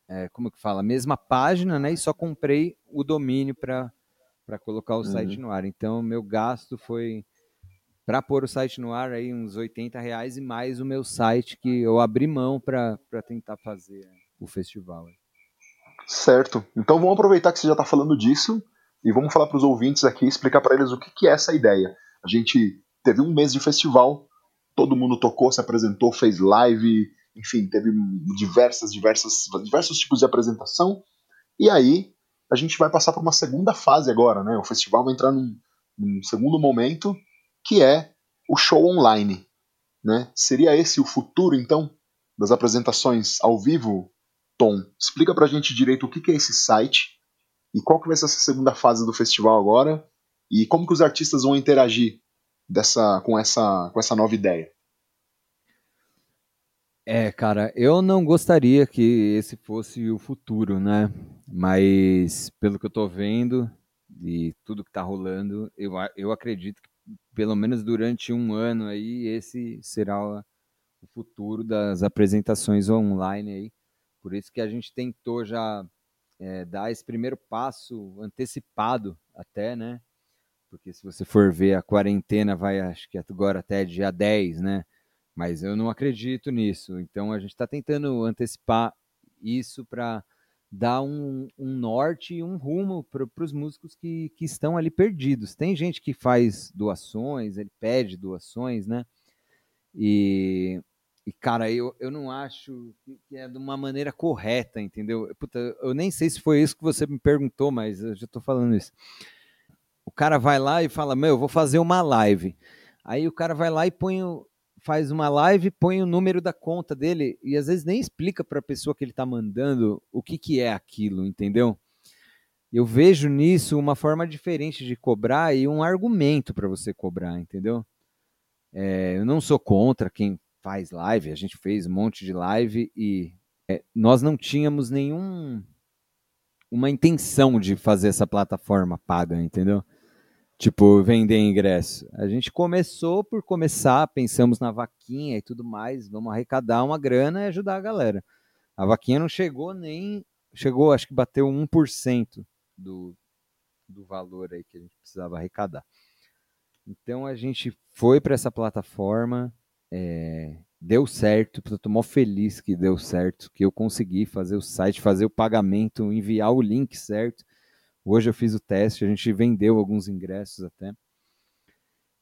é, como que fala, a mesma página, né? E só comprei o domínio para colocar o site uhum. no ar. Então, meu gasto foi para pôr o site no ar aí uns 80 reais e mais o meu site que eu abri mão para tentar fazer o festival. Certo. Então vamos aproveitar que você já está falando disso e vamos falar para os ouvintes aqui, explicar para eles o que, que é essa ideia. A gente teve um mês de festival, todo mundo tocou, se apresentou, fez live, enfim, teve diversas, diversas, diversos tipos de apresentação. E aí a gente vai passar para uma segunda fase agora, né? O festival vai entrar num, num segundo momento, que é o show online, né? Seria esse o futuro, então, das apresentações ao vivo? Tom, explica pra gente direito o que, é esse site e qual que vai ser essa segunda fase do festival agora e como que os artistas vão interagir dessa, com, essa, com essa nova ideia. É, cara, eu não gostaria que esse fosse o futuro, né? Mas pelo que eu tô vendo e tudo que tá rolando, eu, eu acredito que pelo menos durante um ano aí esse será o futuro das apresentações online aí. Por isso que a gente tentou já é, dar esse primeiro passo antecipado até, né? Porque se você for ver a quarentena vai, acho que agora até dia 10, né? Mas eu não acredito nisso. Então a gente está tentando antecipar isso para dar um, um, norte e um rumo para os músicos que, que estão ali perdidos. Tem gente que faz doações, ele pede doações, né? E, e cara, eu, eu não acho que é de uma maneira correta, entendeu? Puta, eu nem sei se foi isso que você me perguntou, mas eu já estou falando isso. O cara vai lá e fala: Meu, eu vou fazer uma live. Aí o cara vai lá e põe faz uma live, põe o número da conta dele e às vezes nem explica para a pessoa que ele está mandando o que, que é aquilo, entendeu? Eu vejo nisso uma forma diferente de cobrar e um argumento para você cobrar, entendeu? É, eu não sou contra quem faz live, a gente fez um monte de live e é, nós não tínhamos nenhum uma intenção de fazer essa plataforma paga, entendeu? Tipo, vender ingresso. A gente começou por começar, pensamos na vaquinha e tudo mais, vamos arrecadar uma grana e ajudar a galera. A vaquinha não chegou nem. Chegou, acho que bateu 1% do, do valor aí que a gente precisava arrecadar. Então a gente foi para essa plataforma, é, deu certo, estou mó feliz que deu certo, que eu consegui fazer o site, fazer o pagamento, enviar o link certo. Hoje eu fiz o teste, a gente vendeu alguns ingressos até.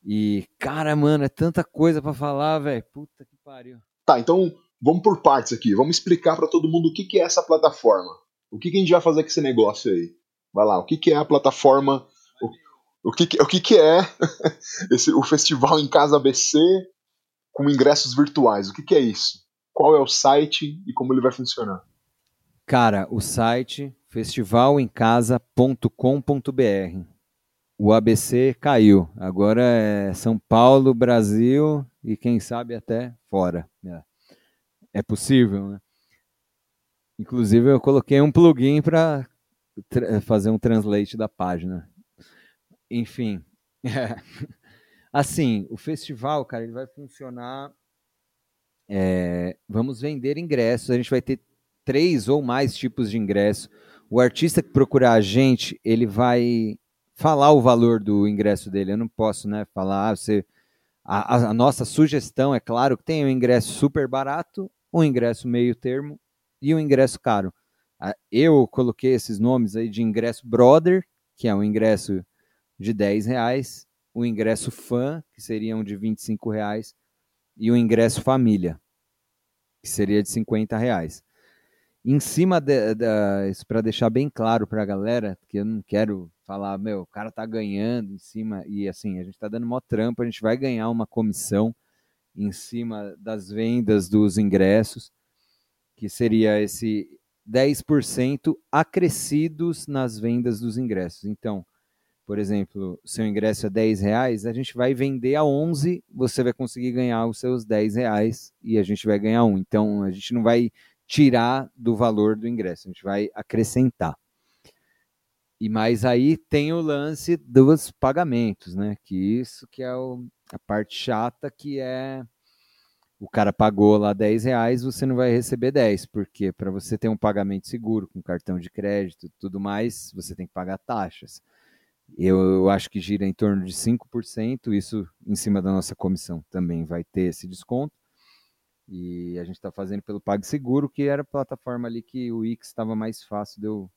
E, cara, mano, é tanta coisa para falar, velho. Puta que pariu. Tá, então vamos por partes aqui. Vamos explicar para todo mundo o que, que é essa plataforma. O que, que a gente vai fazer com esse negócio aí? Vai lá, o que, que é a plataforma? O, o, que, o que, que é esse, o Festival em Casa ABC com ingressos virtuais. O que, que é isso? Qual é o site e como ele vai funcionar? Cara, o site festivalemcasa.com.br. O ABC caiu. Agora é São Paulo, Brasil e quem sabe até fora. É, é possível, né? Inclusive eu coloquei um plugin para fazer um translate da página. Enfim. É. Assim, o festival, cara, ele vai funcionar. É, vamos vender ingressos. A gente vai ter três ou mais tipos de ingresso. O artista que procurar a gente, ele vai falar o valor do ingresso dele. Eu não posso, né, falar. Ah, você, a, a, nossa sugestão é claro que tem um ingresso super barato, um ingresso meio termo e um ingresso caro. Eu coloquei esses nomes aí de ingresso brother, que é um ingresso de 10 reais, o ingresso fã, que seriam de 25 reais, e o ingresso família, que seria de 50 reais. Em cima de, de isso para deixar bem claro para a galera, que eu não quero falar, meu, o cara tá ganhando em cima e assim, a gente tá dando mó trampo, a gente vai ganhar uma comissão em cima das vendas dos ingressos, que seria esse 10% acrescidos nas vendas dos ingressos. Então, por exemplo, seu ingresso é 10 reais, a gente vai vender a 11, você vai conseguir ganhar os seus 10 reais e a gente vai ganhar um. Então, a gente não vai tirar do valor do ingresso, a gente vai acrescentar. E mais aí tem o lance dos pagamentos, né? Que isso que é o, a parte chata, que é o cara pagou lá 10 reais, você não vai receber 10, porque para você ter um pagamento seguro com cartão de crédito tudo mais, você tem que pagar taxas. Eu, eu, acho que gira em torno de 5%, isso em cima da nossa comissão também vai ter esse desconto. E a gente está fazendo pelo PagSeguro, que era a plataforma ali que o Wix estava mais fácil de eu,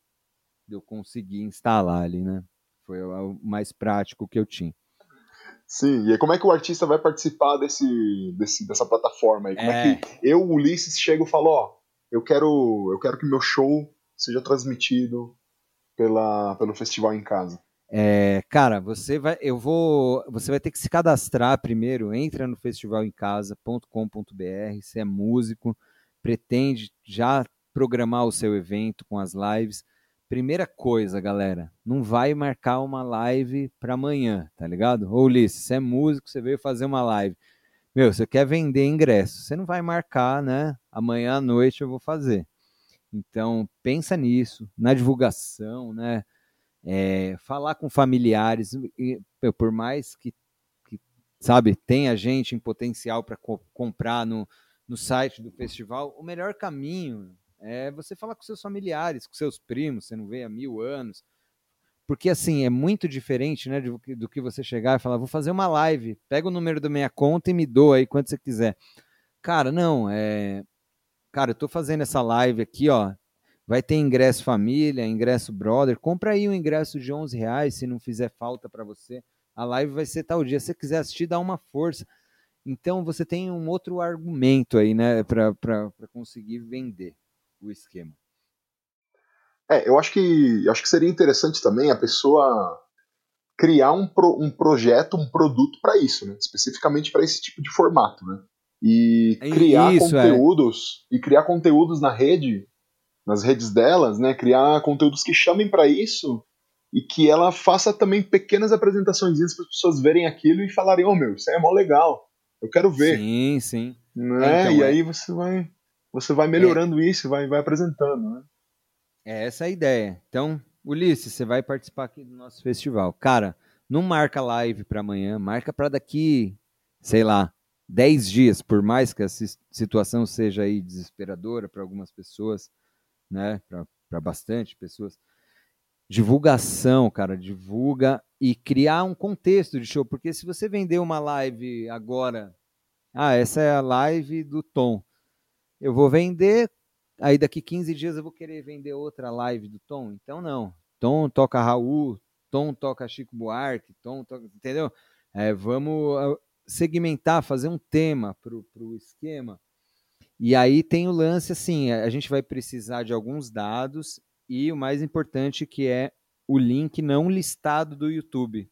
de eu conseguir instalar ali, né? Foi o mais prático que eu tinha. Sim, e como é que o artista vai participar desse, desse dessa plataforma aí? Como é. é que eu, Ulisses, chego e falo, ó, eu quero, eu quero que meu show seja transmitido pela, pelo festival em casa? É, cara, você vai, eu vou, você vai ter que se cadastrar primeiro. Entra no festivalemcasa.com.br. Se é músico, pretende já programar o seu evento com as lives. Primeira coisa, galera, não vai marcar uma live para amanhã, tá ligado? Ou Ulisses, você é músico, você veio fazer uma live. Meu, você quer vender ingresso, você não vai marcar, né? Amanhã à noite eu vou fazer. Então, pensa nisso, na divulgação, né? É, falar com familiares, por mais que, que, sabe, tenha gente em potencial para co comprar no, no site do festival, o melhor caminho é você falar com seus familiares, com seus primos, você não vê há mil anos. Porque, assim, é muito diferente né, do, do que você chegar e falar, vou fazer uma live, pega o número da minha conta e me doa aí quanto você quiser. Cara, não, é... Cara, eu tô fazendo essa live aqui, ó, Vai ter ingresso família, ingresso brother. Compra aí um ingresso de 11 reais se não fizer falta para você. A live vai ser tal dia. Se você quiser assistir, dá uma força. Então você tem um outro argumento aí, né, para conseguir vender o esquema. É, eu acho que acho que seria interessante também a pessoa criar um, pro, um projeto, um produto para isso, né? especificamente para esse tipo de formato, né? E é criar isso, é. conteúdos é. e criar conteúdos na rede nas redes delas, né, criar conteúdos que chamem para isso e que ela faça também pequenas apresentações para as pessoas verem aquilo e falarem, ô oh, meu, isso aí é mó legal, eu quero ver. Sim, sim. Né? Então, e é... aí você vai, você vai melhorando é... isso, vai, vai apresentando, né? É essa a ideia. Então, Ulisses, você vai participar aqui do nosso festival. Cara, não marca live para amanhã, marca para daqui, sei lá, 10 dias, por mais que a situação seja aí desesperadora para algumas pessoas, né, para bastante pessoas. Divulgação, cara, divulga e criar um contexto de show, porque se você vender uma live agora, ah, essa é a live do Tom. Eu vou vender, aí daqui 15 dias eu vou querer vender outra live do Tom. Então não. Tom toca Raul, Tom toca Chico Buarque, Tom toca, entendeu? É, vamos segmentar, fazer um tema para o esquema. E aí tem o lance assim, a gente vai precisar de alguns dados e o mais importante que é o link não listado do YouTube.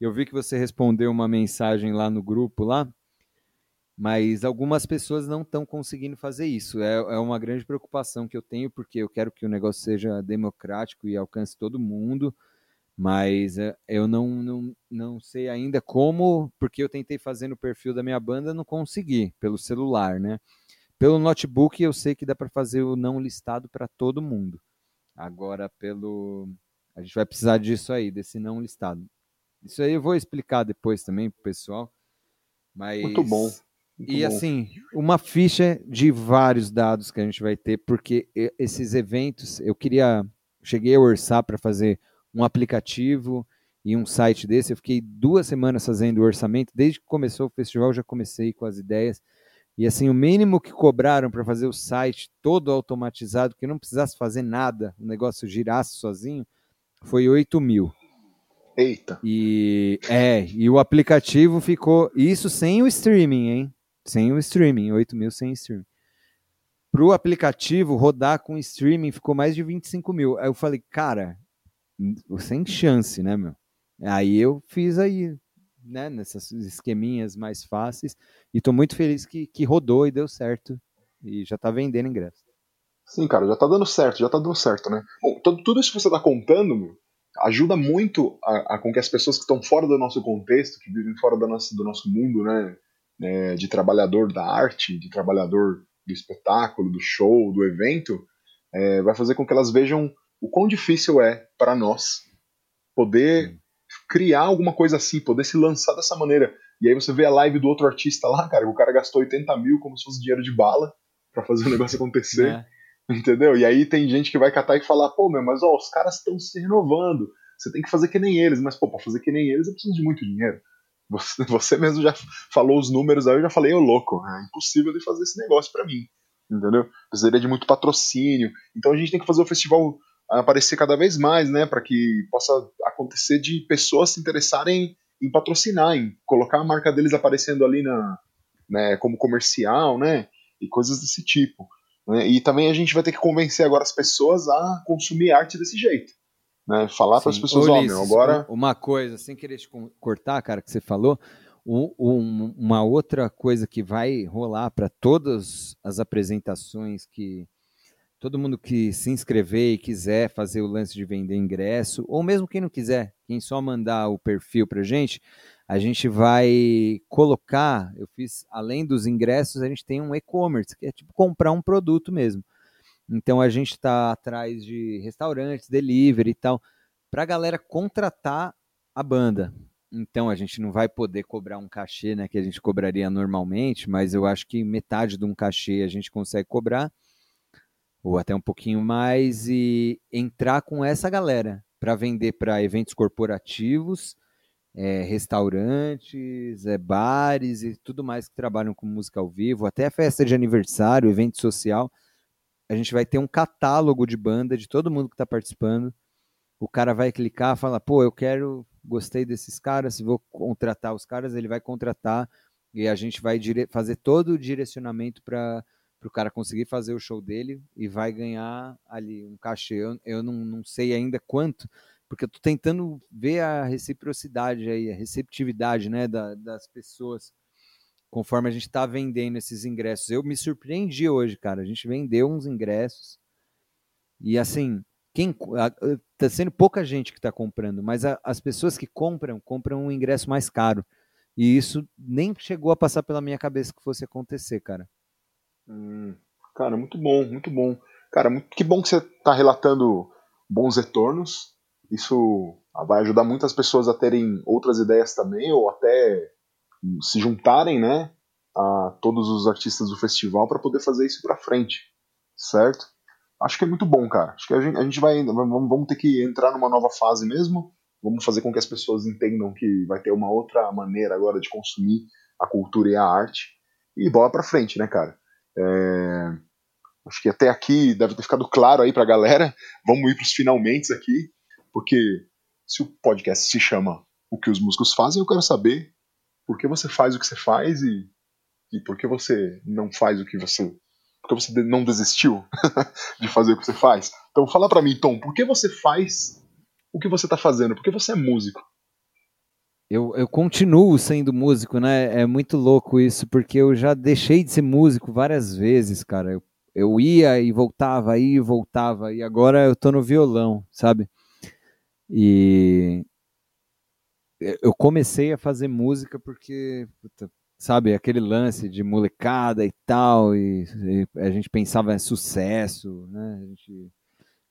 Eu vi que você respondeu uma mensagem lá no grupo lá, mas algumas pessoas não estão conseguindo fazer isso. É, é uma grande preocupação que eu tenho, porque eu quero que o negócio seja democrático e alcance todo mundo mas eh, eu não, não, não sei ainda como, porque eu tentei fazer no perfil da minha banda, não consegui, pelo celular, né? Pelo notebook eu sei que dá para fazer o não listado para todo mundo. Agora pelo a gente vai precisar disso aí, desse não listado. Isso aí eu vou explicar depois também pro pessoal. Mas Muito bom. Muito e bom. assim, uma ficha de vários dados que a gente vai ter, porque esses eventos, eu queria cheguei a orçar para fazer um aplicativo e um site desse. Eu fiquei duas semanas fazendo o orçamento. Desde que começou o festival, já comecei com as ideias. E assim, o mínimo que cobraram para fazer o site todo automatizado, que não precisasse fazer nada, o negócio girasse sozinho, foi 8 mil. Eita. E é, e o aplicativo ficou. Isso sem o streaming, hein? Sem o streaming, 8 mil sem streaming. Para o aplicativo rodar com streaming ficou mais de 25 mil. Aí eu falei, cara, sem chance, né, meu? Aí eu fiz aí, né, nessas esqueminhas mais fáceis, e tô muito feliz que, que rodou e deu certo, e já tá vendendo ingresso. Sim, cara, já tá dando certo, já tá dando certo, né? Bom, tudo, tudo isso que você tá contando, meu, ajuda muito a, a, com que as pessoas que estão fora do nosso contexto, que vivem fora do nosso, do nosso mundo, né, é, de trabalhador da arte, de trabalhador do espetáculo, do show, do evento, é, vai fazer com que elas vejam o quão difícil é para nós poder criar alguma coisa assim, poder se lançar dessa maneira. E aí você vê a live do outro artista lá, cara, o cara gastou 80 mil como se fosse dinheiro de bala para fazer o negócio acontecer. É. Entendeu? E aí tem gente que vai catar e falar, pô, meu, mas ó, os caras estão se renovando. Você tem que fazer que nem eles. Mas, pô, pra fazer que nem eles eu preciso de muito dinheiro. Você, você mesmo já falou os números aí, eu já falei, ô louco, é impossível de fazer esse negócio para mim. Entendeu? Precisaria de muito patrocínio. Então a gente tem que fazer o festival aparecer cada vez mais, né, para que possa acontecer de pessoas se interessarem em patrocinar, em colocar a marca deles aparecendo ali na, né, como comercial, né, e coisas desse tipo. Né? E também a gente vai ter que convencer agora as pessoas a consumir arte desse jeito. Né? Falar para as pessoas, ó, oh, meu, agora... Uma coisa, sem querer te cortar, cara, que você falou, um, uma outra coisa que vai rolar para todas as apresentações que todo mundo que se inscrever e quiser fazer o lance de vender ingresso, ou mesmo quem não quiser, quem só mandar o perfil para gente, a gente vai colocar, eu fiz, além dos ingressos, a gente tem um e-commerce, que é tipo comprar um produto mesmo. Então a gente está atrás de restaurantes, delivery e tal, para a galera contratar a banda. Então a gente não vai poder cobrar um cachê, né, que a gente cobraria normalmente, mas eu acho que metade de um cachê a gente consegue cobrar ou até um pouquinho mais, e entrar com essa galera para vender para eventos corporativos, é, restaurantes, é, bares e tudo mais que trabalham com música ao vivo, até festa de aniversário, evento social. A gente vai ter um catálogo de banda de todo mundo que está participando. O cara vai clicar, fala, pô, eu quero, gostei desses caras, vou contratar os caras, ele vai contratar e a gente vai fazer todo o direcionamento para para o cara conseguir fazer o show dele e vai ganhar ali um cachê. Eu, eu não, não sei ainda quanto, porque eu estou tentando ver a reciprocidade aí, a receptividade né, da, das pessoas conforme a gente está vendendo esses ingressos. Eu me surpreendi hoje, cara. A gente vendeu uns ingressos e assim, quem tá sendo pouca gente que está comprando, mas a, as pessoas que compram compram um ingresso mais caro. E isso nem chegou a passar pela minha cabeça que fosse acontecer, cara. Hum, cara, muito bom, muito bom. Cara, muito, que bom que você está relatando bons retornos. Isso vai ajudar muitas pessoas a terem outras ideias também, ou até se juntarem, né, a todos os artistas do festival para poder fazer isso para frente, certo? Acho que é muito bom, cara. Acho que a gente, a gente vai, vamos, vamos ter que entrar numa nova fase mesmo. Vamos fazer com que as pessoas entendam que vai ter uma outra maneira agora de consumir a cultura e a arte. E bola para frente, né, cara? É... Acho que até aqui deve ter ficado claro aí pra galera. Vamos ir pros finalmente aqui, porque se o podcast se chama O que os músicos fazem, eu quero saber por que você faz o que você faz e, e por que você não faz o que você. Por que você não desistiu de fazer o que você faz. Então fala para mim, Tom, por que você faz o que você está fazendo? Por que você é músico? Eu, eu continuo sendo músico, né? É muito louco isso, porque eu já deixei de ser músico várias vezes, cara. Eu, eu ia e voltava, ia e voltava, e agora eu tô no violão, sabe? E eu comecei a fazer música porque, puta, sabe, aquele lance de molecada e tal, e, e, a gente pensava em sucesso, né? A gente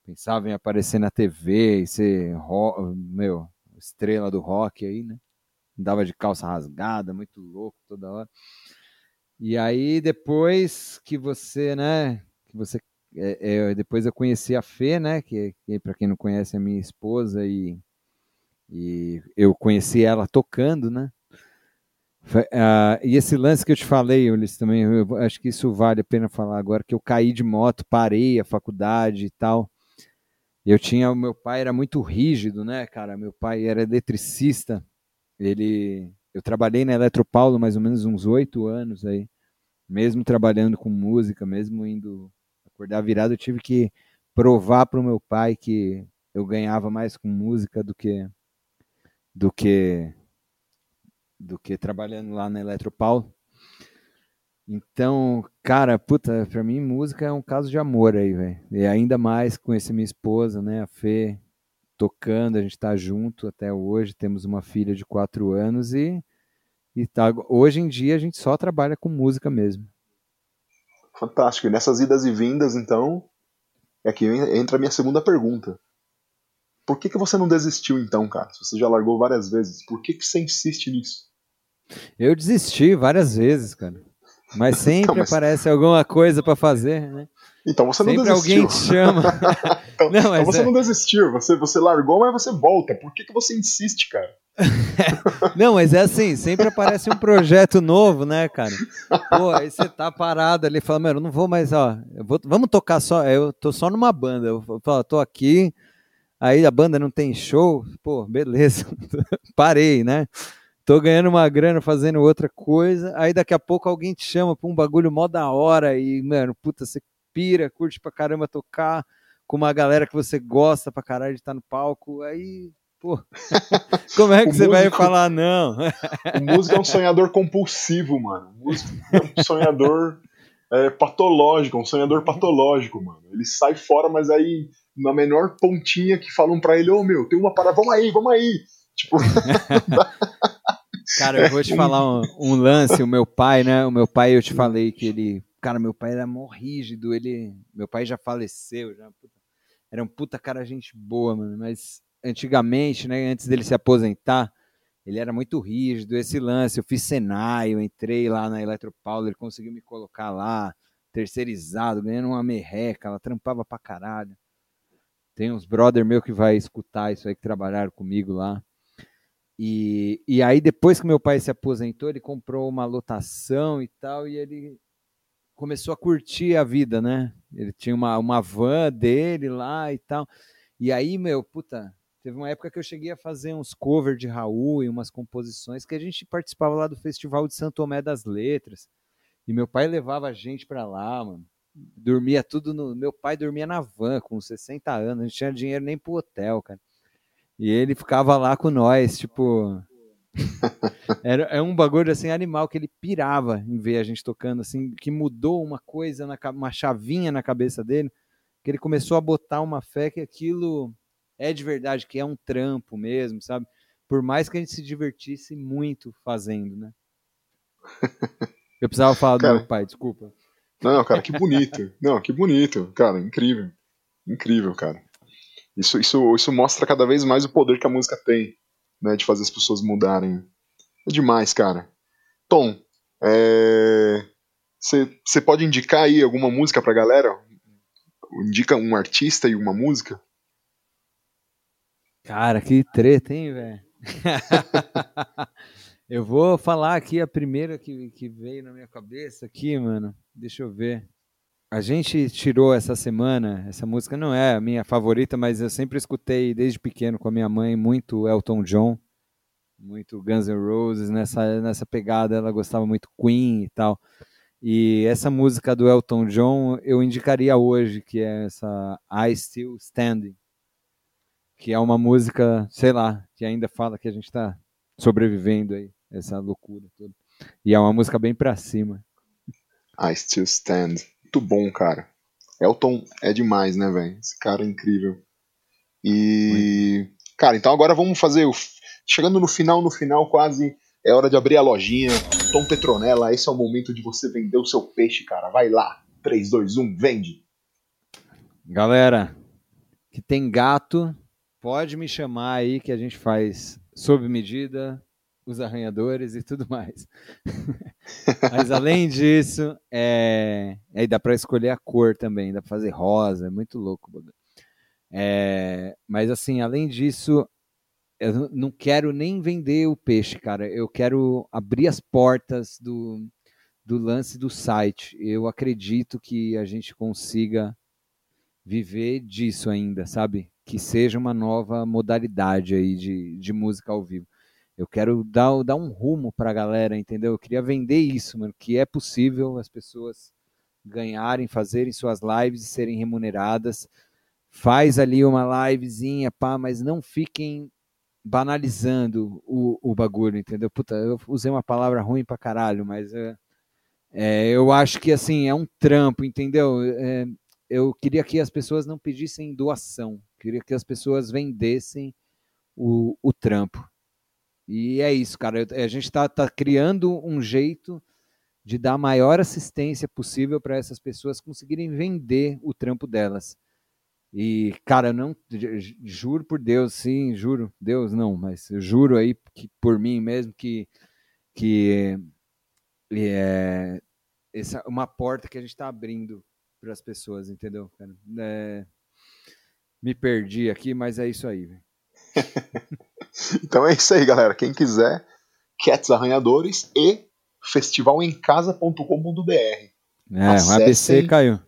pensava em aparecer na TV e ser, meu, estrela do rock aí, né? Andava de calça rasgada, muito louco toda hora. E aí depois que você, né, que você é, é, depois eu conheci a Fê, né, que, que para quem não conhece é minha esposa e e eu conheci ela tocando, né? Uh, e esse lance que eu te falei, Ulisses, também, eu acho que isso vale a pena falar agora, que eu caí de moto, parei a faculdade e tal. Eu tinha, o meu pai era muito rígido, né, cara? Meu pai era eletricista. Ele, eu trabalhei na Eletropaulo mais ou menos uns oito anos aí, mesmo trabalhando com música, mesmo indo acordar virado, eu tive que provar para o meu pai que eu ganhava mais com música do que do que do que trabalhando lá na Eletropaulo. Então, cara, puta, pra mim música é um caso de amor aí, velho. E ainda mais conheci minha esposa, né, a Fê, tocando, a gente tá junto até hoje, temos uma filha de quatro anos e, e tá, hoje em dia a gente só trabalha com música mesmo. Fantástico. E nessas idas e vindas, então, é que entra a minha segunda pergunta. Por que, que você não desistiu então, cara? Se você já largou várias vezes, por que, que você insiste nisso? Eu desisti várias vezes, cara. Mas sempre então, mas... aparece alguma coisa para fazer, né? Então você não sempre desistiu. alguém te chama. então, não, então você é... não desistiu, você, você largou, mas você volta. Por que, que você insiste, cara? não, mas é assim, sempre aparece um projeto novo, né, cara? Pô, aí você tá parado ali, fala, mano, eu não vou mais, ó, vou, vamos tocar só, eu tô só numa banda, eu falo, tô aqui, Aí a banda não tem show, pô, beleza, parei, né? Tô ganhando uma grana fazendo outra coisa, aí daqui a pouco alguém te chama pra um bagulho mó da hora e, mano, puta, você pira, curte pra caramba tocar com uma galera que você gosta pra caralho de estar no palco, aí, pô, como é que você músico, vai falar não? o músico é um sonhador compulsivo, mano. O músico é um sonhador é, patológico, um sonhador patológico, mano. Ele sai fora, mas aí na menor pontinha que falam para ele, ô oh, meu, tem uma parada, vamos aí, vamos aí. Tipo. cara, eu vou te falar um, um, lance, o meu pai, né? O meu pai, eu te falei que ele. Cara, meu pai era mó rígido, ele. Meu pai já faleceu, já. Era um puta cara, gente boa, mano. Mas antigamente, né, antes dele se aposentar, ele era muito rígido. Esse lance, eu fiz Senai, eu entrei lá na Eletropaulo, ele conseguiu me colocar lá, terceirizado, ganhando uma merreca, ela trampava pra caralho. Tem uns brother meu que vai escutar isso aí, que trabalharam comigo lá. E, e aí, depois que meu pai se aposentou, ele comprou uma lotação e tal, e ele começou a curtir a vida, né? Ele tinha uma, uma van dele lá e tal. E aí, meu, puta, teve uma época que eu cheguei a fazer uns covers de Raul e umas composições que a gente participava lá do Festival de Santo Tomé das Letras. E meu pai levava a gente para lá, mano dormia tudo no. Meu pai dormia na van com 60 anos, não tinha dinheiro nem pro hotel, cara. E ele ficava lá com nós, tipo. Era, é um bagulho assim animal que ele pirava em ver a gente tocando, assim, que mudou uma coisa, na, uma chavinha na cabeça dele, que ele começou a botar uma fé que aquilo é de verdade, que é um trampo mesmo, sabe? por mais que a gente se divertisse muito fazendo, né? Eu precisava falar cara, do meu pai, desculpa. Não, cara, que bonito. Não, que bonito, cara, incrível. Incrível, cara. Isso, isso, isso mostra cada vez mais o poder que a música tem, né, de fazer as pessoas mudarem. É demais, cara. Tom, você é... pode indicar aí alguma música pra galera? Indica um artista e uma música? Cara, que treta, hein, velho? eu vou falar aqui a primeira que, que veio na minha cabeça aqui, mano. Deixa eu ver. A gente tirou essa semana, essa música não é a minha favorita, mas eu sempre escutei desde pequeno com a minha mãe muito Elton John, muito Guns N' Roses, nessa, nessa pegada, ela gostava muito Queen e tal. E essa música do Elton John eu indicaria hoje, que é essa I Still Standing, que é uma música, sei lá, que ainda fala que a gente está sobrevivendo aí, essa loucura toda. E é uma música bem pra cima. I Still Stand muito bom, cara. Elton é demais, né, velho? Esse cara é incrível. E. Cara, então agora vamos fazer o. Chegando no final, no final quase. É hora de abrir a lojinha. Tom Petronella, esse é o momento de você vender o seu peixe, cara. Vai lá. 3, 2, 1, vende. Galera, que tem gato, pode me chamar aí que a gente faz sob medida, os arranhadores e tudo mais. Mas além disso, é... aí dá para escolher a cor também, dá para fazer rosa, é muito louco. É... Mas assim, além disso, eu não quero nem vender o peixe, cara. Eu quero abrir as portas do, do lance do site. Eu acredito que a gente consiga viver disso ainda, sabe? Que seja uma nova modalidade aí de, de música ao vivo. Eu quero dar, dar um rumo para a galera, entendeu? Eu queria vender isso, mano, que é possível as pessoas ganharem, fazerem suas lives e serem remuneradas. Faz ali uma livezinha, pá, mas não fiquem banalizando o, o bagulho, entendeu? Puta, eu usei uma palavra ruim pra caralho, mas é, é, eu acho que assim, é um trampo, entendeu? É, eu queria que as pessoas não pedissem doação, queria que as pessoas vendessem o, o trampo. E é isso, cara. A gente está tá criando um jeito de dar a maior assistência possível para essas pessoas conseguirem vender o trampo delas. E, cara, não juro por Deus, sim, juro, Deus não, mas eu juro aí que por mim mesmo que que é essa uma porta que a gente está abrindo para as pessoas, entendeu? É, me perdi aqui, mas é isso aí. então é isso aí, galera. Quem quiser, Cats Arranhadores e festivalemcasa.com.br. É, Acessem, o ABC caiu.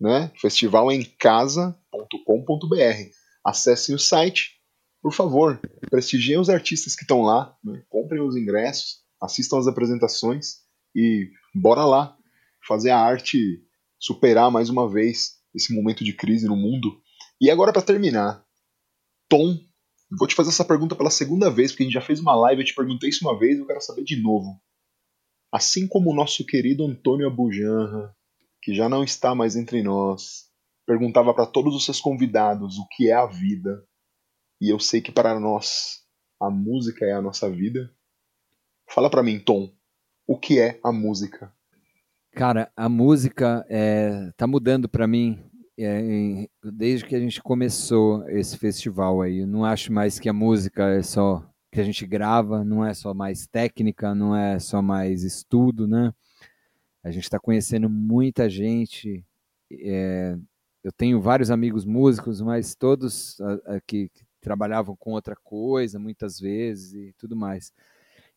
Né? Festivalemcasa.com.br. Acessem o site, por favor. Prestigiem os artistas que estão lá, né? comprem os ingressos, assistam as apresentações e bora lá fazer a arte superar mais uma vez esse momento de crise no mundo. E agora para terminar, Tom Vou te fazer essa pergunta pela segunda vez, porque a gente já fez uma live, eu te perguntei isso uma vez, eu quero saber de novo. Assim como o nosso querido Antônio Abujanra, que já não está mais entre nós, perguntava para todos os seus convidados o que é a vida, e eu sei que para nós a música é a nossa vida. Fala para mim, Tom, o que é a música? Cara, a música é, tá mudando para mim desde que a gente começou esse festival aí. Eu não acho mais que a música é só que a gente grava, não é só mais técnica, não é só mais estudo, né? A gente está conhecendo muita gente. É, eu tenho vários amigos músicos, mas todos que trabalhavam com outra coisa, muitas vezes e tudo mais.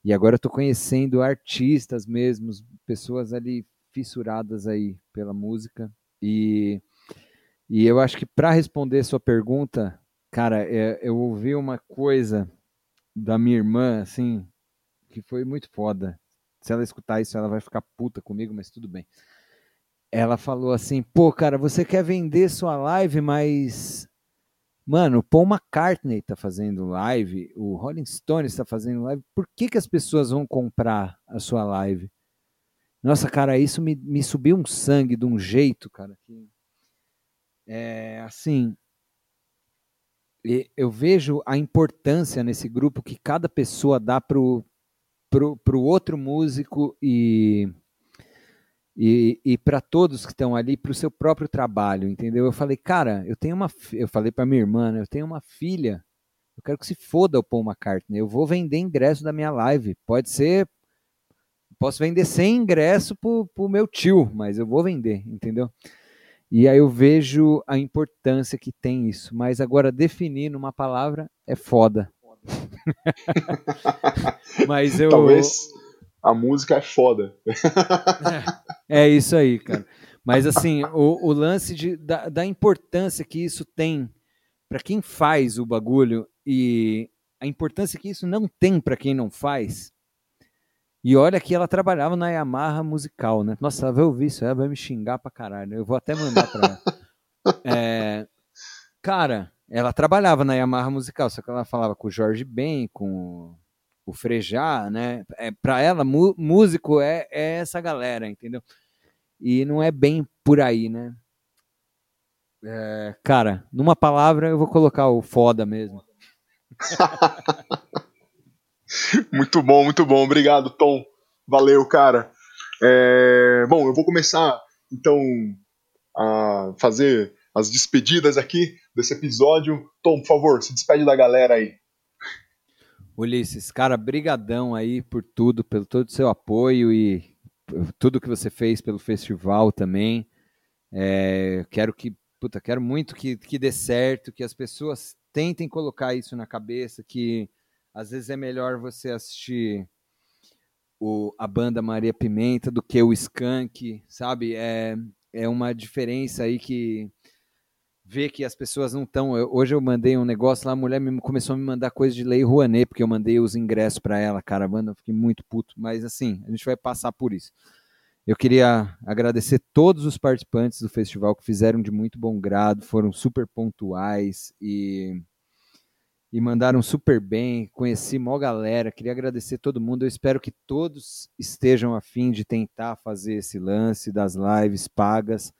E agora estou conhecendo artistas mesmos, pessoas ali fissuradas aí pela música e e eu acho que para responder sua pergunta, cara, é, eu ouvi uma coisa da minha irmã, assim, que foi muito foda. Se ela escutar isso, ela vai ficar puta comigo, mas tudo bem. Ela falou assim: pô, cara, você quer vender sua live, mas. Mano, o Paul McCartney tá fazendo live, o Rolling Stones está fazendo live, por que, que as pessoas vão comprar a sua live? Nossa, cara, isso me, me subiu um sangue de um jeito, cara, que é, assim, eu vejo a importância nesse grupo que cada pessoa dá pro, pro, pro outro músico e e, e para todos que estão ali, para o seu próprio trabalho, entendeu? Eu falei, cara, eu tenho uma, eu falei para minha irmã, né, eu tenho uma filha, eu quero que se foda o Paul McCartney, eu vou vender ingresso da minha live, pode ser, posso vender sem ingresso pro, pro meu tio, mas eu vou vender, entendeu? E aí eu vejo a importância que tem isso, mas agora definir numa palavra é foda. mas eu talvez a música é foda. é, é isso aí, cara. Mas assim, o, o lance de, da, da, importância que isso tem para quem faz o bagulho e a importância que isso não tem para quem não faz. E olha que ela trabalhava na Yamaha musical, né? Nossa, ela vai ouvir isso, ela vai me xingar pra caralho. Eu vou até mandar pra ela. É, cara, ela trabalhava na Yamaha musical, só que ela falava com o Jorge Ben, com o Frejá, né? É, para ela, músico é, é essa galera, entendeu? E não é bem por aí, né? É, cara, numa palavra eu vou colocar o foda mesmo. muito bom, muito bom. Obrigado, Tom. Valeu, cara. É, bom, eu vou começar então a fazer as despedidas aqui desse episódio. Tom, por favor, se despede da galera aí. Ulisses, cara, brigadão aí por tudo, pelo todo o seu apoio e tudo que você fez pelo festival também. É, quero que, puta, quero muito que, que dê certo, que as pessoas tentem colocar isso na cabeça, que às vezes é melhor você assistir o, a banda Maria Pimenta do que o Skank, sabe? É, é uma diferença aí que ver que as pessoas não estão. Hoje eu mandei um negócio lá, a mulher me, começou a me mandar coisa de Lei Rouanet, porque eu mandei os ingressos para ela, cara, mano, eu fiquei muito puto, mas assim, a gente vai passar por isso. Eu queria agradecer todos os participantes do festival que fizeram de muito bom grado, foram super pontuais e, e mandaram super bem. Conheci mó galera, queria agradecer todo mundo. Eu espero que todos estejam a fim de tentar fazer esse lance das lives pagas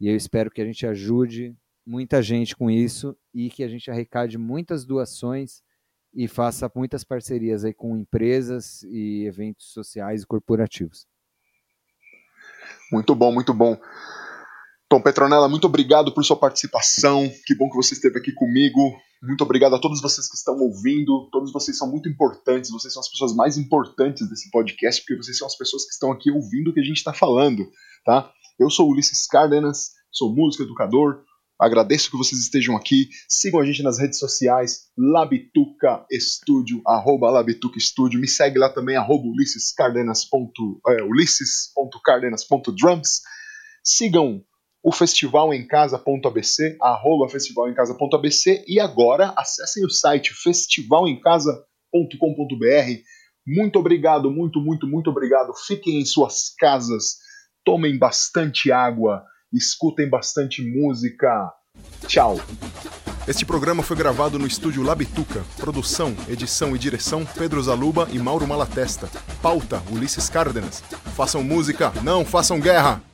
e eu espero que a gente ajude muita gente com isso e que a gente arrecade muitas doações e faça muitas parcerias aí com empresas e eventos sociais e corporativos. Muito bom, muito bom. Tom Petronella, muito obrigado por sua participação. Que bom que você esteve aqui comigo. Muito obrigado a todos vocês que estão ouvindo. Todos vocês são muito importantes. Vocês são as pessoas mais importantes desse podcast, porque vocês são as pessoas que estão aqui ouvindo o que a gente está falando, tá? Eu sou Ulisses Cárdenas, sou músico, educador, Agradeço que vocês estejam aqui. Sigam a gente nas redes sociais, Labituca Estúdio, arroba Labituca Estúdio. Me segue lá também, arroba é, ulisses.cardenas.drums. Sigam o festival em casa.abc, arroba festival em casa.abc e agora acessem o site festivalemcasa.com.br. Muito obrigado, muito, muito, muito obrigado. Fiquem em suas casas, tomem bastante água escutem bastante música. Tchau. Este programa foi gravado no estúdio Labituca. Produção, edição e direção Pedro Zaluba e Mauro Malatesta. Pauta Ulisses Cárdenas. Façam música, não façam guerra!